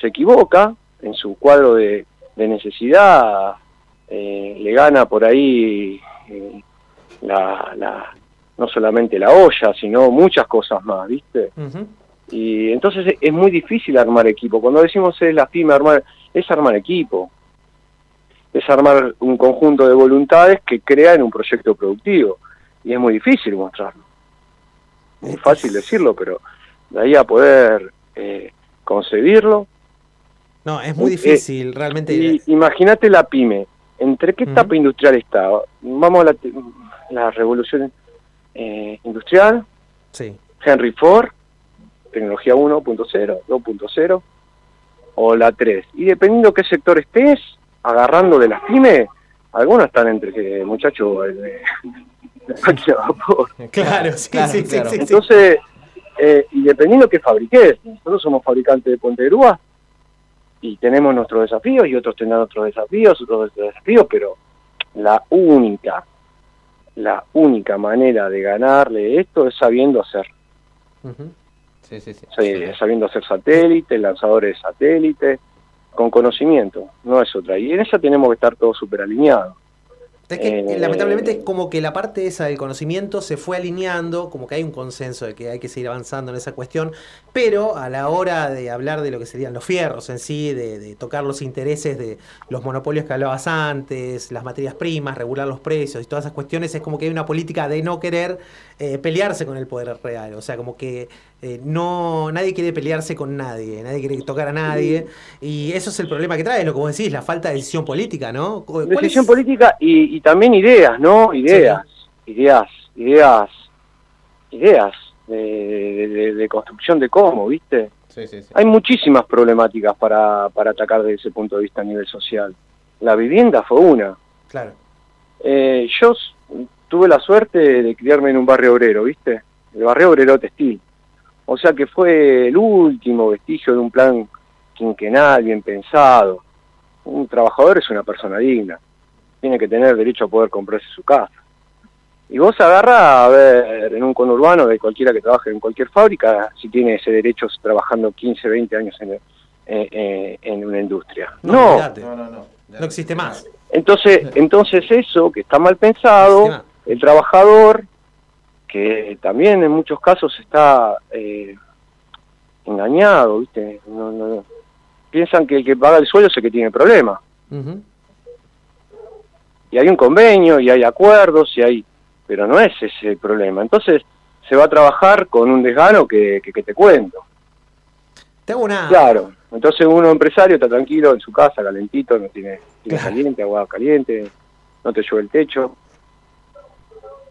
se equivoca en su cuadro de, de necesidad, eh, le gana por ahí eh, la, la, no solamente la olla, sino muchas cosas más, ¿viste? Y entonces es- muy difícil armar equipo. Cuando decimos es la pyme armar, es armar equipo. Es armar un conjunto de voluntades que crean un proyecto productivo. Y es muy difícil mostrarlo. Es fácil decirlo, pero de ahí a poder eh, concebirlo. No, es muy Eh, difícil, realmente. Y Imagínate la pyme. ¿Entre qué etapa industrial está? Vamos a la, te- la revolución eh, industrial. Sí. Henry Ford, tecnología 1.0, 2.0 o la 3. Y dependiendo qué sector estés agarrando de las pymes, algunos están entre que, muchachos, el de- la máquina de vapor. Claro, sí, sí, sí, sí, sí. Entonces, eh, y dependiendo qué fabriques, nosotros somos fabricantes de puente de grúa y tenemos nuestros desafíos y otros tendrán otros desafíos, otros desafíos, pero la única, la única manera de ganarle esto es sabiendo hacer. Sí, sí, sí. Sí, sabiendo hacer satélites, lanzadores de satélites, con conocimiento, no es otra. Y en esa tenemos que estar todos súper alineados. Es que Eh, lamentablemente es como que la parte esa del conocimiento se fue alineando, como que hay un consenso de que hay que seguir avanzando en esa cuestión, pero a la hora de hablar de lo que serían los fierros en sí, de, de tocar los intereses de los monopolios que hablabas antes, las materias primas, regular los precios y todas esas cuestiones, es como que hay una política de no querer eh, pelearse con el poder real, o sea, como que eh, no nadie quiere pelearse con nadie, nadie quiere tocar a nadie, y eso es el problema que trae, lo que vos decís, la falta de decisión política, ¿no? ¿Cuál es- Decisión política y, y también ideas, ¿no? Ideas, ideas, ideas, ideas de, de- de- de construcción de cómo, ¿viste? Sí, sí, sí. Hay muchísimas problemáticas para, para atacar desde ese punto de vista a nivel social. La vivienda fue una. Claro. Eh, yo tuve la suerte de criarme en un barrio obrero, ¿viste? El barrio obrero textil. O sea que fue el último vestigio de un plan quinquenal, bien pensado. Un trabajador es una persona digna. Tiene que tener derecho a poder comprarse su casa. Y vos agarras a ver en un conurbano de cualquiera que trabaje en cualquier fábrica si tiene ese derecho trabajando 15, 20 años en, eh, eh, en una industria. No, olvidate. No existe más. entonces, entonces eso que está mal pensado, el trabajador, que también en muchos casos está eh, engañado, ¿viste? No, no, no. Piensan que el que paga el sueldo es el que tiene problemas. Y hay un convenio, y hay acuerdos, y hay... Pero no es ese el problema. Entonces se va a trabajar con un desgano que, que, que te cuento. Te hago una... Claro. Entonces uno empresario está tranquilo en su casa, calentito, no tiene, tiene caliente, agua caliente, no te llueve el techo.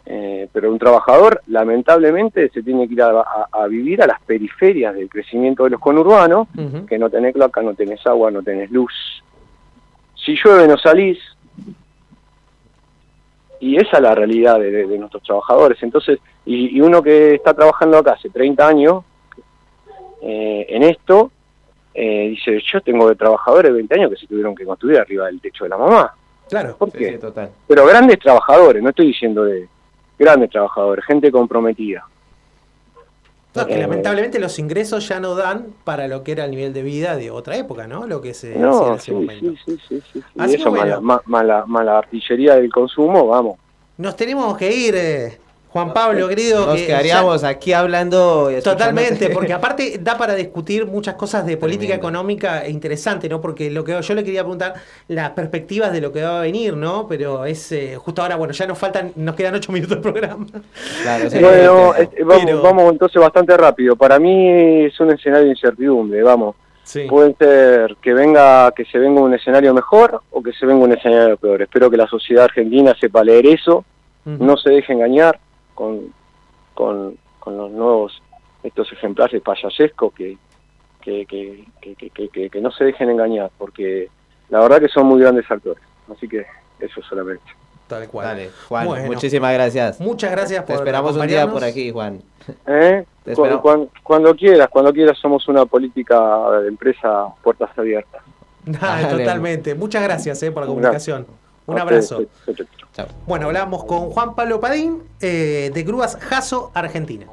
Eh, pero un trabajador, lamentablemente, se tiene que ir a, a- a vivir a las periferias del crecimiento de los conurbanos, que no tenés cloaca, no tenés agua, no tenés luz. Si llueve no salís. Y esa es la realidad de, de- de nuestros trabajadores. Entonces, y, y uno que está trabajando acá hace 30 años eh, en esto, eh, dice, yo tengo de trabajadores de 20 años que se tuvieron que construir arriba del techo de la mamá. Claro. ¿Por qué? Sí, total. Pero grandes trabajadores, no estoy diciendo de grandes trabajadores, gente comprometida. No, es que Eh, lamentablemente los ingresos ya no dan para lo que era el nivel de vida de otra época, ¿no? Lo que se hacía en No, ese sí, momento. sí, sí, sí, sí, sí. Así Eso, bueno. mala, ma- mala, mala artillería del consumo, vamos. Nos tenemos que ir, eh, Juan Pablo, querido. Nos que quedaríamos ya- aquí hablando. y Totalmente, porque aparte da para discutir muchas cosas de política económica e interesante, ¿no? Porque lo que yo le quería preguntar, las perspectivas de lo que va a venir, ¿no? Pero es eh, justo ahora, bueno, ya nos faltan, nos quedan ocho minutos de programa. Claro, sí. bueno, eh, vamos, Pero- vamos entonces bastante rápido. Para mí es un escenario de incertidumbre, vamos. Puede ser que venga, que se venga un escenario mejor o que se venga un escenario peor. Espero que la sociedad argentina sepa leer eso, no se deje engañar con, con, con los nuevos estos ejemplares payasescos que que, que, que, que, que- que- que no se dejen engañar, porque la verdad que son muy grandes actores. Así que eso solamente. Tal cual. Dale, Juan, Bueno. muchísimas gracias. Muchas gracias Te por esperamos un día por aquí, Juan. ¿Eh? Te cuando quieras, cuando quieras somos una política de empresa puertas abiertas. Dale, Dale. totalmente. Muchas gracias eh, por la Un comunicación. Un abrazo. Bueno, hablamos con Juan Pablo Padín eh, de Grúas Jaso, Argentina.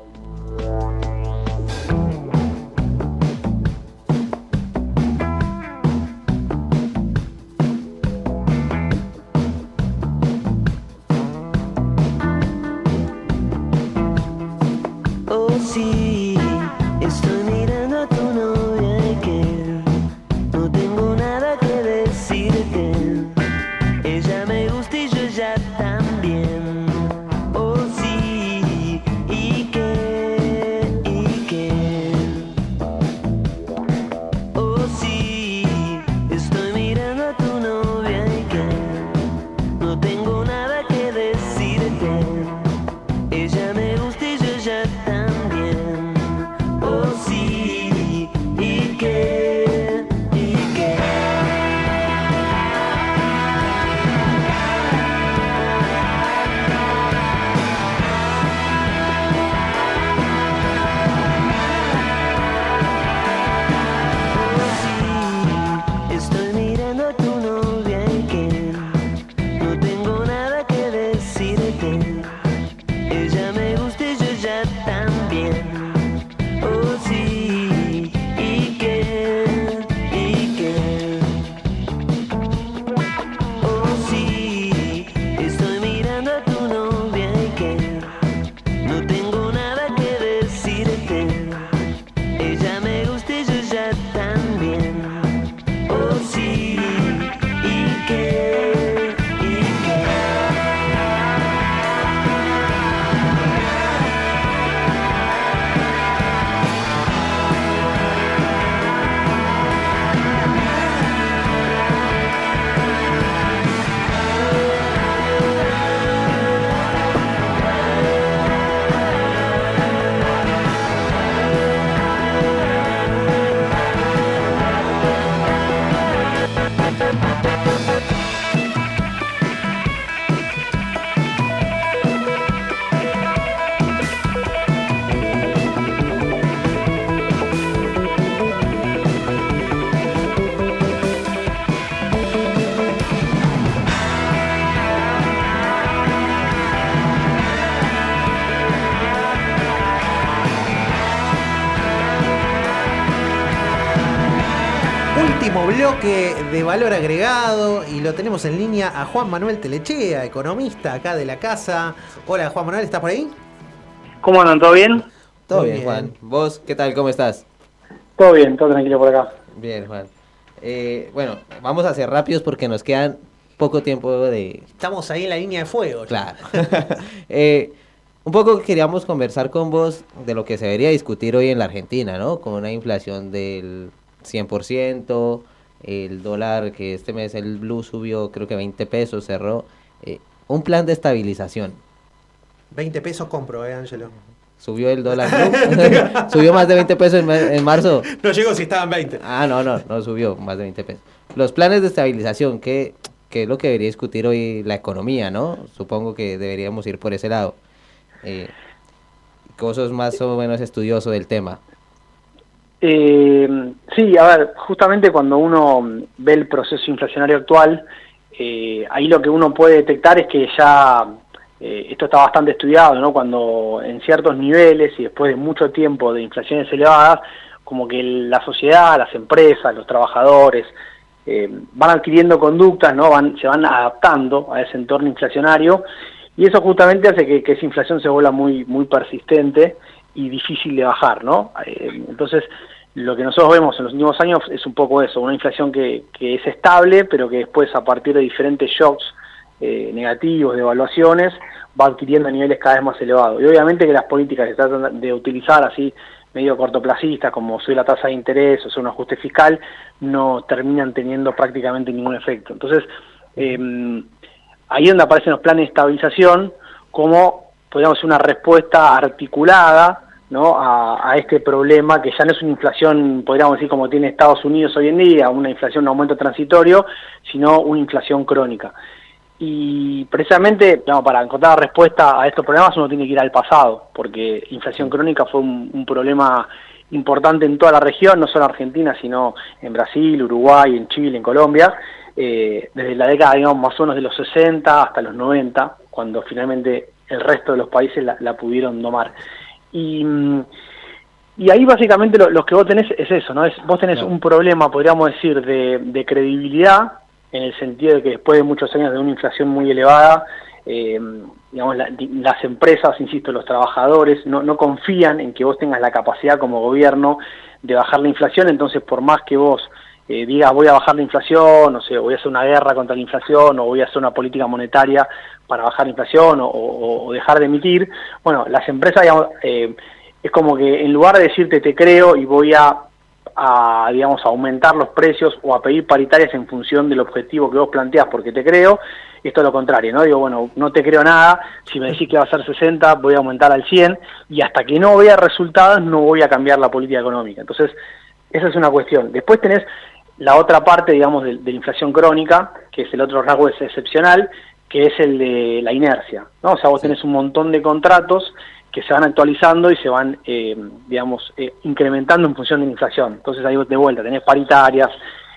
De valor agregado y lo tenemos en línea a Juan Manuel Telechea, economista acá de la casa. Hola Juan Manuel, ¿estás por ahí? ¿Cómo andan? ¿Todo bien? Todo bien. Juan. ¿Vos qué tal? ¿Cómo estás? Todo bien, todo tranquilo por acá. Bien, Juan. Eh, bueno, vamos a ser rápidos porque nos quedan poco tiempo de... Estamos ahí en la línea de fuego. Claro. Eh, un poco queríamos conversar con vos de lo que se debería discutir hoy en la Argentina, ¿no? Con una inflación del 100%, el dólar que este mes el blue subió creo que 20 pesos, cerró. eh, un plan de estabilización. 20 pesos compro, eh, Ángelo. Subió el dólar blue. subió más de 20 pesos en, en marzo. No llegó si estaban 20. Ah, no, no, no subió más de 20 pesos. Los planes de estabilización, ¿qué, qué es lo que debería discutir hoy la economía, no? Supongo que deberíamos ir por ese lado. Eh, vos sos más o menos estudioso del tema. Eh, sí, a ver, justamente cuando uno ve el proceso inflacionario actual, eh, ahí lo que uno puede detectar es que ya eh, esto está bastante estudiado, ¿no? Cuando en ciertos niveles y después de mucho tiempo de inflaciones elevadas, como que la sociedad, las empresas, los trabajadores eh, van adquiriendo conductas, ¿no? Van, se van adaptando a ese entorno inflacionario y eso justamente hace que, que esa inflación se vuelva muy, muy persistente y difícil de bajar, ¿no? Entonces, lo que nosotros vemos en los últimos años es un poco eso, una inflación que, que es estable, pero que después a partir de diferentes shocks eh, negativos, de evaluaciones, va adquiriendo niveles cada vez más elevados. Y obviamente que las políticas que tratan de utilizar así medio cortoplacistas, como soy la tasa de interés o soy un ajuste fiscal, no terminan teniendo prácticamente ningún efecto. Entonces, eh, ahí es donde aparecen los planes de estabilización como, podríamos decir, una respuesta articulada ¿no? a, a este problema que ya no es una inflación, podríamos decir, como tiene Estados Unidos hoy en día, una inflación, un aumento transitorio, sino una inflación crónica. Y precisamente, para encontrar respuesta a estos problemas uno tiene que ir al pasado, porque inflación crónica fue un, un problema importante en toda la región, no solo en Argentina, sino en Brasil, Uruguay, en Chile, en Colombia, eh, desde la década, digamos, más o menos de los 60 hasta los 90, cuando finalmente el resto de los países la, la pudieron domar. Y, y ahí básicamente lo, lo que vos tenés es eso, ¿no? Es, vos tenés un problema, podríamos decir, de, de credibilidad, en el sentido de que después de muchos años de una inflación muy elevada, eh, digamos, la- las empresas, insisto, los trabajadores no, no confían en que vos tengas la capacidad como gobierno de bajar la inflación, entonces por más que vos eh, digas voy a bajar la inflación, o sea, voy a hacer una guerra contra la inflación, o voy a hacer una política monetaria para bajar la inflación, o, dejar de emitir, bueno, las empresas, digamos, eh, es como que en lugar de decirte te creo y voy a a, digamos, aumentar los precios o a pedir paritarias en función del objetivo que vos planteás porque te creo, esto es lo contrario, ¿no? Digo, bueno, no te creo nada, si me decís que va a ser 60, voy a aumentar al 100 y hasta que no vea resultados no voy a cambiar la política económica. Entonces, esa es una cuestión. Después tenés la otra parte, digamos, de, de la inflación crónica, que es el otro rasgo es excepcional, que es el de la inercia, ¿no? O sea, vos tenés un montón de contratos que se van actualizando y se van, eh, digamos, eh, incrementando en función de la inflación. Entonces ahí de vuelta tenés paritarias,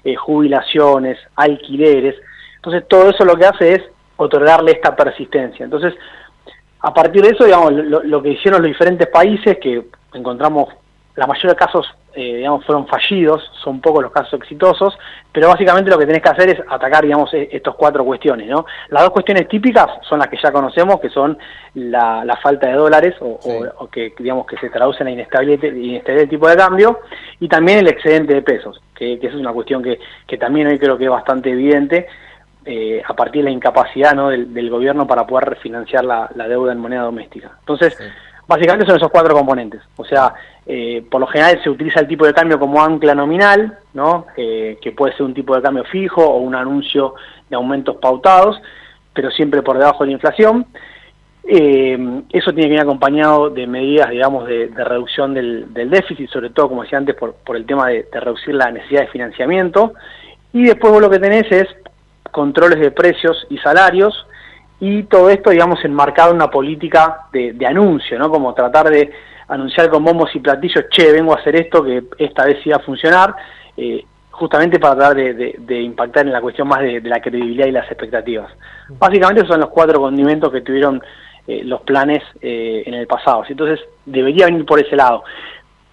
eh, jubilaciones, alquileres. Entonces todo eso lo que hace es otorgarle esta persistencia. Entonces, a partir de eso, digamos, lo, lo que hicieron los diferentes países, que encontramos, la mayoría de casos, eh, digamos, fueron fallidos, son pocos los casos exitosos, pero básicamente lo que tenés que hacer es atacar, digamos, e- estas cuatro cuestiones, ¿no? Las dos cuestiones típicas son las que ya conocemos, que son la, la falta de dólares, o, o- o que, digamos, que se traduce en la inestabilidad, inestabilidad del tipo de cambio, y también el excedente de pesos, que, que esa es una cuestión que, que también hoy creo que es bastante evidente, eh, a partir de la incapacidad ¿no? del, del gobierno para poder refinanciar la, la deuda en moneda doméstica. Entonces, básicamente son esos cuatro componentes. O sea, eh, por lo general se utiliza el tipo de cambio como ancla nominal, ¿no? Que puede ser un tipo de cambio fijo o un anuncio de aumentos pautados, pero siempre por debajo de la inflación. Eh, eso tiene que ir acompañado de medidas, digamos, de, reducción del, déficit, sobre todo, como decía antes, por, el tema de, de reducir la necesidad de financiamiento. Y después vos lo que tenés es controles de precios y salarios, y todo esto, digamos, enmarcado en una política de, de anuncio, ¿no? Como tratar de anunciar con bombos y platillos, che, vengo a hacer esto, que esta vez sí va a funcionar, eh, justamente para tratar de, de- de impactar en la cuestión más de, de la credibilidad y las expectativas. Básicamente esos son los cuatro condimentos que tuvieron eh, los planes eh, en el pasado. Entonces debería venir por ese lado.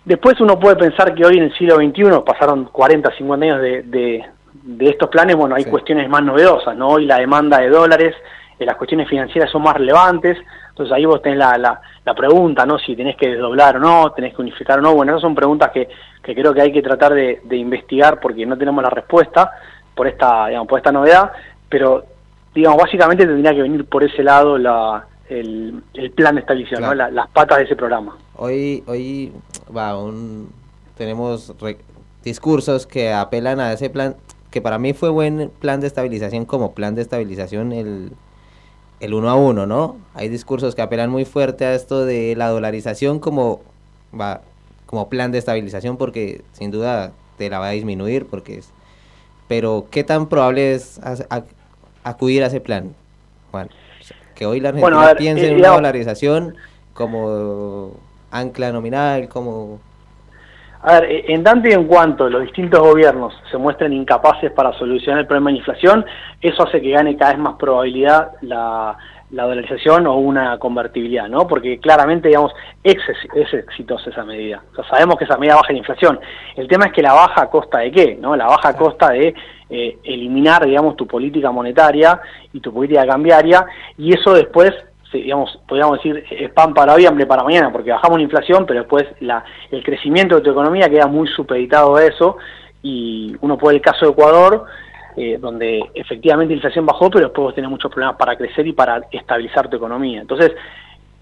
Después uno puede pensar que hoy en el siglo XXI pasaron 40, 50 años de, de, de estos planes, bueno, hay cuestiones más novedosas, ¿no? Hoy la demanda de dólares, eh, las cuestiones financieras son más relevantes, entonces ahí vos tenés la, la, la pregunta, ¿no? Si tenés que desdoblar o no, tenés que unificar o no, bueno, esas son preguntas que, que creo que hay que tratar de, de investigar porque no tenemos la respuesta por esta, digamos, por esta novedad, pero digamos, básicamente tendría que venir por ese lado la, el, el plan de estabilización, ¿no? La- las patas de ese programa. Hoy, hoy va, un, tenemos re- discursos que apelan a ese plan, que para mí fue buen plan de estabilización como plan de estabilización el, el uno a uno, ¿no? Hay discursos que apelan muy fuerte a esto de la dolarización como, va, como plan de estabilización porque sin duda te la va a disminuir porque es... Pero ¿qué tan probable es acudir a ese plan, Juan? O sea, que hoy la Argentina Bueno, ver, piense eh, en una digamos- dolarización como ancla nominal, como... A ver, eh, en tanto y en cuanto los distintos gobiernos se muestren incapaces para solucionar el problema de inflación, eso hace que gane cada vez más probabilidad la, la dolarización o una convertibilidad, ¿no? Porque claramente, digamos, es, ex- es exitosa esa medida. O sea, sabemos que esa medida baja la inflación. El tema es que la baja costa de qué, ¿no? La baja costa de eh, eliminar, digamos, tu política monetaria y tu política cambiaria, y eso después digamos, podríamos decir, es pan para hoy, hambre para mañana, porque bajamos la inflación, pero después la, el crecimiento de tu economía queda muy supeditado a eso, y uno puede el caso de Ecuador, eh, donde efectivamente la inflación bajó, pero después vos tenés muchos problemas para crecer y para estabilizar tu economía. Entonces,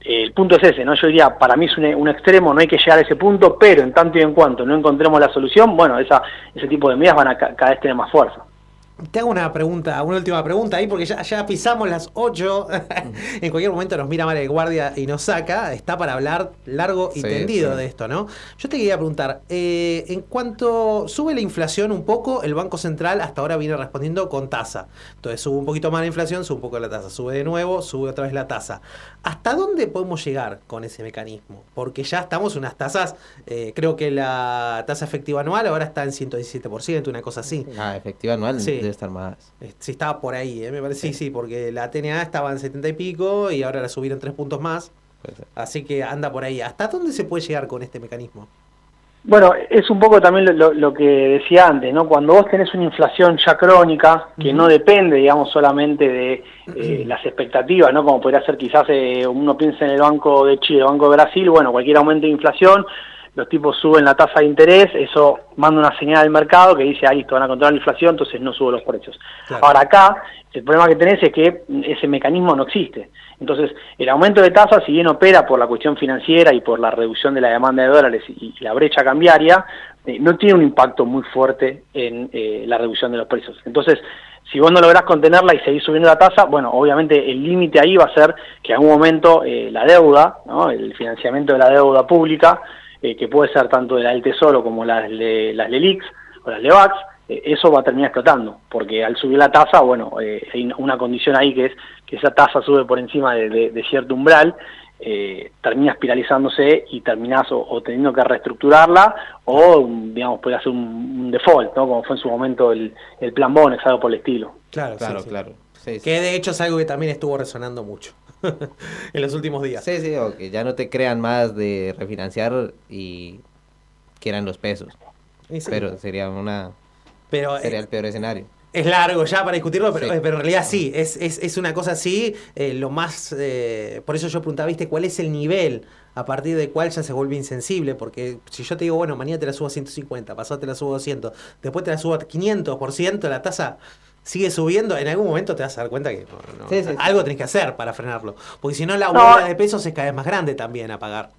eh, el punto es ese, ¿no? Yo diría, para mí es un, extremo, no hay que llegar a ese punto, pero en tanto y en cuanto no encontremos la solución, bueno, esa, ese tipo de medidas van a ca- cada vez tener más fuerza. Te hago una pregunta, una última pregunta ahí, porque ya, ya pisamos las 8. en cualquier momento nos mira mal el guardia y nos saca. Está para hablar largo y Sí, tendido sí. de esto, ¿no? Yo te quería preguntar, eh, en cuanto sube la inflación un poco, el Banco Central hasta ahora viene respondiendo con tasa. Entonces sube un poquito más la inflación, sube un poco la tasa. Sube de nuevo, sube otra vez la tasa. ¿Hasta dónde podemos llegar con ese mecanismo? Porque ya estamos en unas tasas, eh, creo que la tasa efectiva anual ahora está en 117%, una cosa así. Ah, efectiva anual Sí. Debe estar más. Eh, Sí, estaba por ahí, eh, me parece. Sí, sí, porque la TNA estaba en 70 y pico y ahora la subieron tres puntos más. Así que anda por ahí. ¿Hasta dónde se puede llegar con este mecanismo? Bueno, es un poco también lo, lo- lo que decía antes, ¿no? Cuando vos tenés una inflación ya crónica, que no depende, digamos, solamente de eh, las expectativas, ¿no? Como podría ser quizás eh, uno piensa en el Banco de Chile, el Banco de Brasil, bueno, cualquier aumento de inflación, los tipos suben la tasa de interés, eso manda una señal al mercado que dice, ah, listo, van a controlar la inflación, entonces no subo los precios. Ahora acá, el problema que tenés es que ese mecanismo no existe. Entonces, el aumento de tasas, si bien opera por la cuestión financiera y por la reducción de la demanda de dólares y, y la brecha cambiaria, eh, no tiene un impacto muy fuerte en eh, la reducción de los precios. Entonces, si vos no lográs contenerla y seguís subiendo la tasa, bueno, obviamente el límite ahí va a ser que en algún momento eh, la deuda, ¿no? el financiamiento de la deuda pública, eh, que puede ser tanto de la del Tesoro como las, de, las LELIX o las LEVAX, eh, eso va a terminar explotando, porque al subir la tasa, bueno, eh, hay una condición ahí que es que esa tasa sube por encima de, de- de cierto umbral, eh, termina espiralizándose y terminás o, o teniendo que reestructurarla o, digamos, puede hacer un, un default, ¿no? Como fue en su momento el, el plan Bonex, algo por el estilo. Claro, Claro, sí, sí. claro. Sí, sí. Que de hecho es algo que también estuvo resonando mucho en los últimos días. Sí, sí, o que ya no te crean más de refinanciar y quieran los pesos. Sí. Pero sería una Pero, sería eh, el peor escenario. Es largo ya para discutirlo, pero, Sí. eh, pero en realidad sí, es, es, es una cosa así, eh, lo más, eh, por eso yo preguntaba, viste, cuál es el nivel a partir del cual ya se vuelve insensible, porque si yo te digo, bueno, mañana te la subo a 150, pasado te la subo a 200, después te la subo a 500%, la tasa sigue subiendo, en algún momento te vas a dar cuenta que no, no, Sí, sí, sí. algo tenés que hacer para frenarlo, porque si no la No. huelga de pesos es cada vez más grande también a pagar.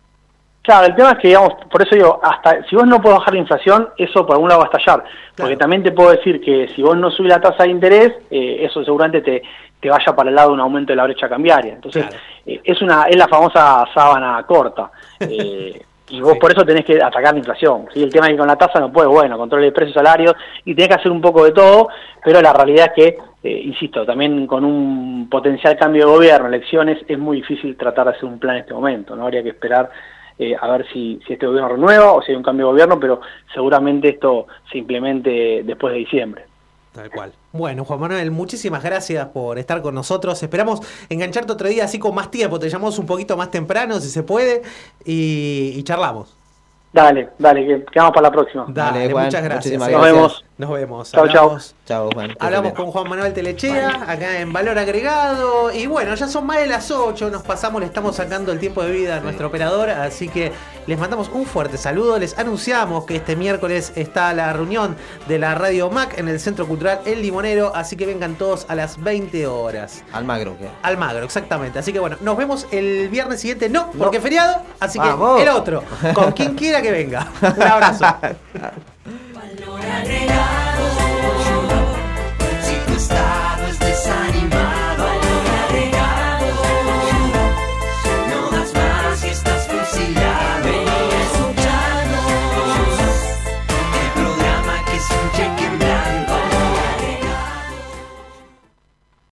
Claro, el tema es que, digamos, por eso digo, hasta si vos no podés bajar la inflación, eso por algún lado va a estallar. Porque también te puedo decir que si vos no subís la tasa de interés, eh, eso seguramente te, te vaya para el lado de un aumento de la brecha cambiaria. Entonces, eh, es una es la famosa sábana corta. Eh, y vos por eso tenés que atacar la inflación. ¿sí? El tema es que con la tasa no puedes, bueno, control de precios, salarios, y tenés que hacer un poco de todo, pero la realidad es que, eh, insisto, también con un potencial cambio de gobierno, elecciones, es muy difícil tratar de hacer un plan en este momento. No habría que esperar eh, a ver si, si este gobierno renueva o si hay un cambio de gobierno, pero seguramente esto se implemente después de diciembre. Tal cual. Bueno, Juan Manuel, muchísimas gracias por estar con nosotros. Esperamos engancharte otro día así con más tiempo. Te llamamos un poquito más temprano, si se puede, y, y charlamos. Dale, dale, que quedamos para la próxima. Dale, Juan, muchas gracias. muchísimas. Nos gracias. vemos. Nos vemos. Chau, chau. Hablamos- Chao, Juan. Hablamos bien. con Juan Manuel Telechea, acá en Valor Agregado. Y bueno, ya son más de las 8, nos pasamos, le estamos sacando el tiempo de vida a nuestro operador. Así que les mandamos un fuerte saludo. Les anunciamos que este miércoles está la reunión de la Radio Mac en el Centro Cultural El Limonero. Así que vengan todos a las 20 horas. Almagro, ¿qué? Almagro, exactamente. Así que bueno, nos vemos el viernes siguiente. No, porque es feriado. Así que el otro. Con quien quiera que venga. Un abrazo. Valor agregado.